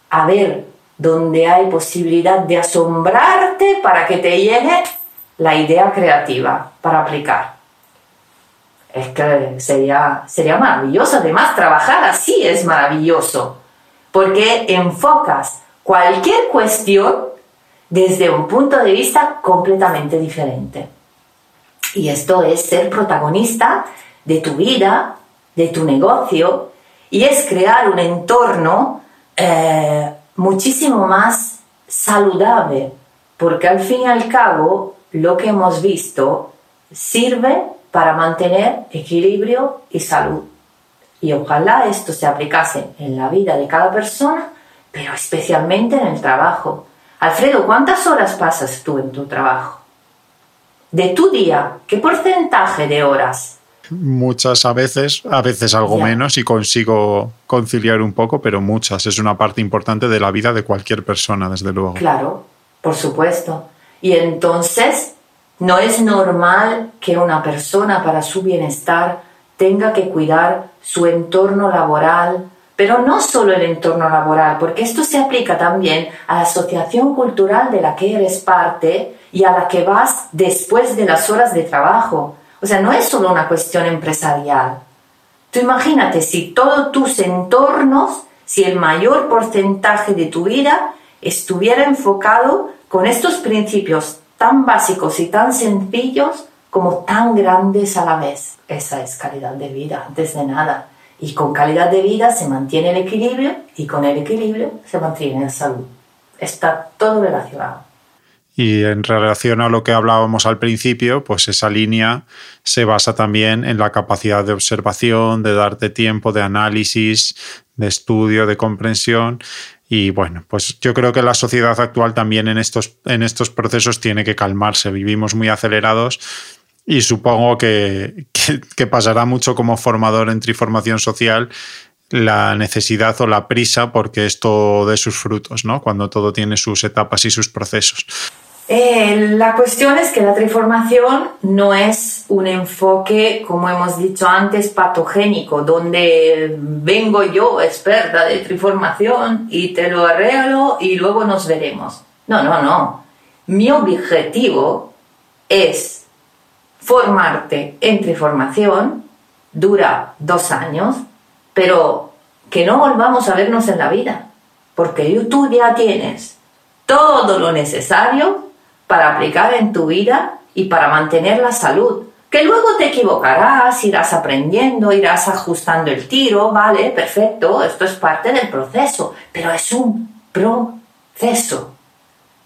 a ver dónde hay posibilidad de asombrarte para que te llegue la idea creativa para aplicar es que sería, sería maravilloso. Además, trabajar así es maravilloso, porque enfocas cualquier cuestión desde un punto de vista completamente diferente. Y esto es ser protagonista de tu vida, de tu negocio, y es crear un entorno eh, muchísimo más saludable, porque al fin y al cabo lo que hemos visto sirve para mantener equilibrio y salud. Y ojalá esto se aplicase en la vida de cada persona, pero especialmente en el trabajo. Alfredo, ¿cuántas horas pasas tú en tu trabajo? De tu día, ¿qué porcentaje de horas? Muchas a veces, a veces algo menos y consigo conciliar un poco, pero muchas. Es una parte importante de la vida de cualquier persona, desde luego. Claro, por supuesto. Y entonces, no es normal que una persona para su bienestar tenga que cuidar su entorno laboral, pero no solo el entorno laboral, porque esto se aplica también a la asociación cultural de la que eres parte y a la que vas después de las horas de trabajo. O sea, no es solo una cuestión empresarial. Tú imagínate si todos tus entornos, si el mayor porcentaje de tu vida estuviera enfocado con estos principios tan básicos y tan sencillos como tan grandes a la vez. Esa es calidad de vida, antes de nada. Y con calidad de vida se mantiene el equilibrio y con el equilibrio se mantiene la salud. Está todo relacionado. Y en relación a lo que hablábamos al principio, pues esa línea se basa también en la capacidad de observación, de darte tiempo, de análisis, de estudio, de comprensión. Y bueno, pues yo creo que la sociedad actual también en estos, en estos procesos tiene que calmarse. Vivimos muy acelerados y supongo que, que, pasará mucho como formador en triformación social la necesidad o la prisa porque esto dé sus frutos, ¿no? Cuando todo tiene sus etapas y sus procesos. Eh, la cuestión es que la transformación no es un enfoque, como hemos dicho antes, patogénico, donde vengo yo, experta de transformación, y te lo arreglo y luego nos veremos. No, no, no. Mi objetivo es formarte en transformación, dura dos años, pero que no volvamos a vernos en la vida, porque tú ya tienes todo lo necesario para aplicar en tu vida y para mantener la salud. Que luego te equivocarás, irás aprendiendo, irás ajustando el tiro, vale, perfecto, esto es parte del proceso, pero es un proceso,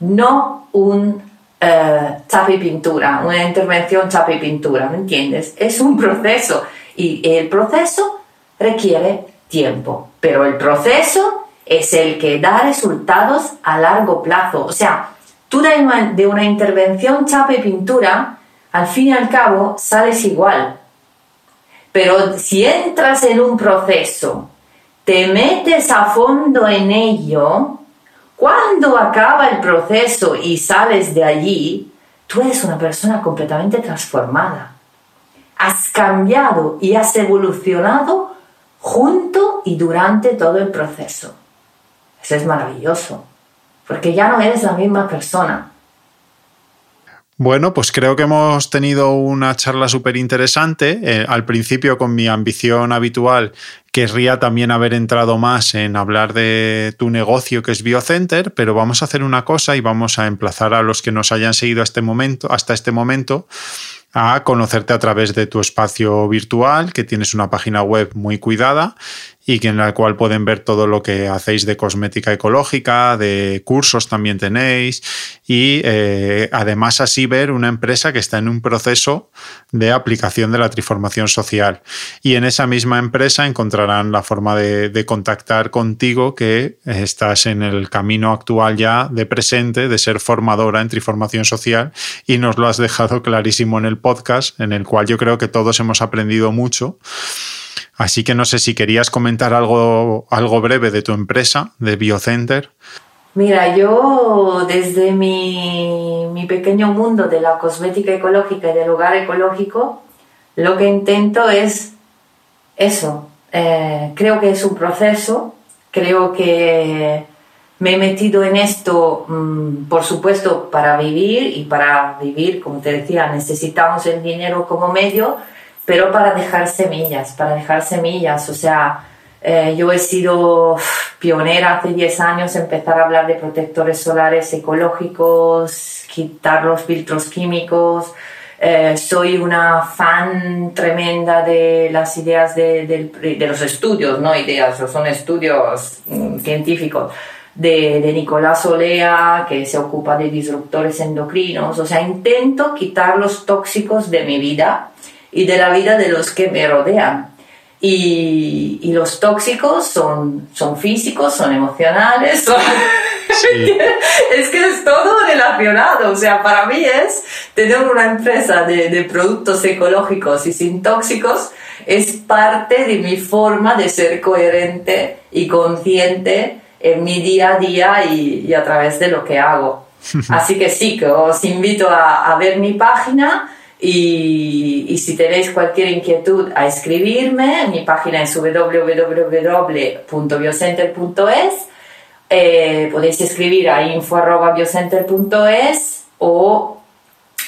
no un eh, chapa y pintura, una intervención chapa y pintura, ¿me entiendes? Es un proceso y el proceso requiere tiempo, pero el proceso es el que da resultados a largo plazo, o sea, de una, intervención chapa y pintura, al fin y al cabo, sales igual. Pero si entras en un proceso, te metes a fondo en ello, cuando acaba el proceso y sales de allí, tú eres una persona completamente transformada. Has cambiado y has evolucionado junto y durante todo el proceso. Eso es maravilloso porque ya no eres la misma persona. Bueno, pues creo que hemos tenido una charla súper interesante. Eh, al principio, con mi ambición habitual, querría también haber entrado más en hablar de tu negocio que es BioCenter, pero vamos a hacer una cosa y vamos a emplazar a los que nos hayan seguido este hasta este momento a conocerte a través de tu espacio virtual, que tienes una página web muy cuidada y en la cual pueden ver todo lo que hacéis de cosmética ecológica, de cursos también tenéis y eh, además así ver una empresa que está en un proceso de aplicación de la transformación social. Y en esa misma empresa encontrarán la forma de, de contactar contigo que estás en el camino actual ya de presente de ser formadora en transformación social y nos lo has dejado clarísimo en el podcast en el cual yo creo que todos hemos aprendido mucho Así que no sé si querías comentar algo, algo breve de tu empresa, de BioCenter. Mira, yo desde mi, mi, pequeño mundo de la cosmética ecológica y del hogar ecológico, lo que intento es eso. Eh, creo que es un proceso, creo que me he metido en esto, mm, por supuesto, para vivir y para vivir, como te decía, necesitamos el dinero como medio, pero para dejar semillas, para dejar semillas. O sea, eh, yo he sido pionera hace 10 años empezar a hablar de protectores solares ecológicos, quitar los filtros químicos. Eh, soy una fan tremenda de las ideas de, de, los estudios, no ideas, son estudios mm, científicos. De, de, Nicolás Olea, que se ocupa de disruptores endocrinos. O sea, intento quitar los tóxicos de mi vida y de la vida de los que me rodean. Y, y los tóxicos son, son físicos, son emocionales, es que es todo relacionado. O sea, para mí es tener una empresa de, de productos ecológicos y sin tóxicos, es parte de mi forma de ser coherente y consciente en mi día a día y, y a través de lo que hago. Así que sí, que os invito a, a ver mi página y, si tenéis cualquier inquietud, a escribirme. Mi página es www.biocenter.es. Eh, podéis escribir a info.biocenter.es o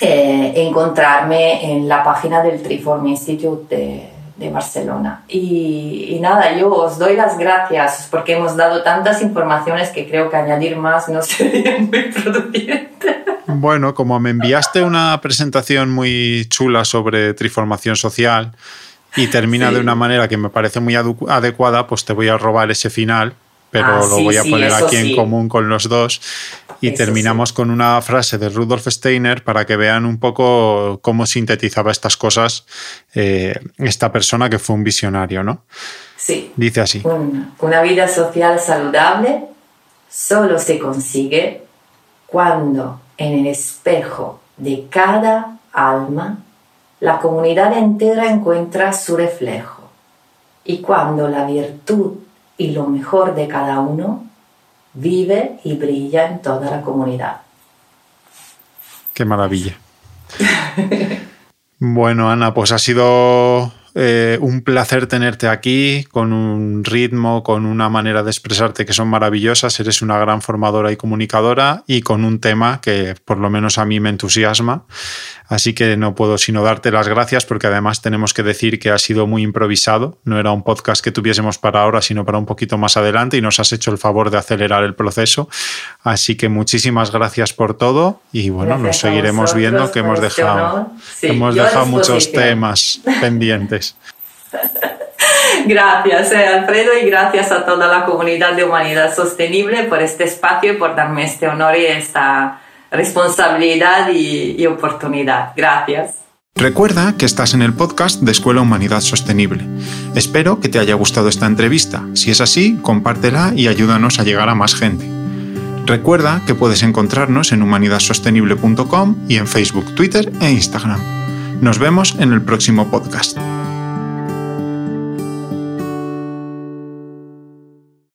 eh, encontrarme en la página del Triform Institute de, de Barcelona. Y, y, nada, yo os doy las gracias porque hemos dado tantas informaciones que creo que añadir más no sería muy producente. Bueno, como me enviaste una presentación muy chula sobre triformación social y termina de una manera que me parece muy adecuada, pues te voy a robar ese final pero Ah, lo sí, voy a sí, poner aquí en común con los dos. Y Eso terminamos con una frase de Rudolf Steiner para que vean un poco cómo sintetizaba estas cosas eh, esta persona que fue un visionario, ¿no? Sí. Dice así. Una, una vida social saludable solo se consigue cuando en el espejo de cada alma la comunidad entera encuentra su reflejo y cuando la virtud y lo mejor de cada uno vive y brilla en toda la comunidad. Qué maravilla. Bueno, Ana, pues ha sido eh, un placer tenerte aquí con un ritmo, con una manera de expresarte que son maravillosas. Eres una gran formadora y comunicadora y con un tema que por lo menos a mí me entusiasma. Así que no puedo sino darte las gracias porque además tenemos que decir que ha sido muy improvisado. No era un podcast que tuviésemos para ahora, sino para un poquito más adelante y nos has hecho el favor de acelerar el proceso. Así que muchísimas gracias por todo y bueno, nos Gracias seguiremos viendo que hemos dejado. Sí, hemos dejado muchos temas pendientes. Gracias, eh, Alfredo, y gracias a toda la comunidad de Humanidad Sostenible por este espacio y por darme este honor y esta responsabilidad y, oportunidad. Gracias. Recuerda que estás en el podcast de Escuela Humanidad Sostenible. Espero que te haya gustado esta entrevista. Si es así, compártela y ayúdanos a llegar a más gente. Recuerda que puedes encontrarnos en humanidadsostenible.com y en Facebook, Twitter e Instagram. Nos vemos en el próximo podcast.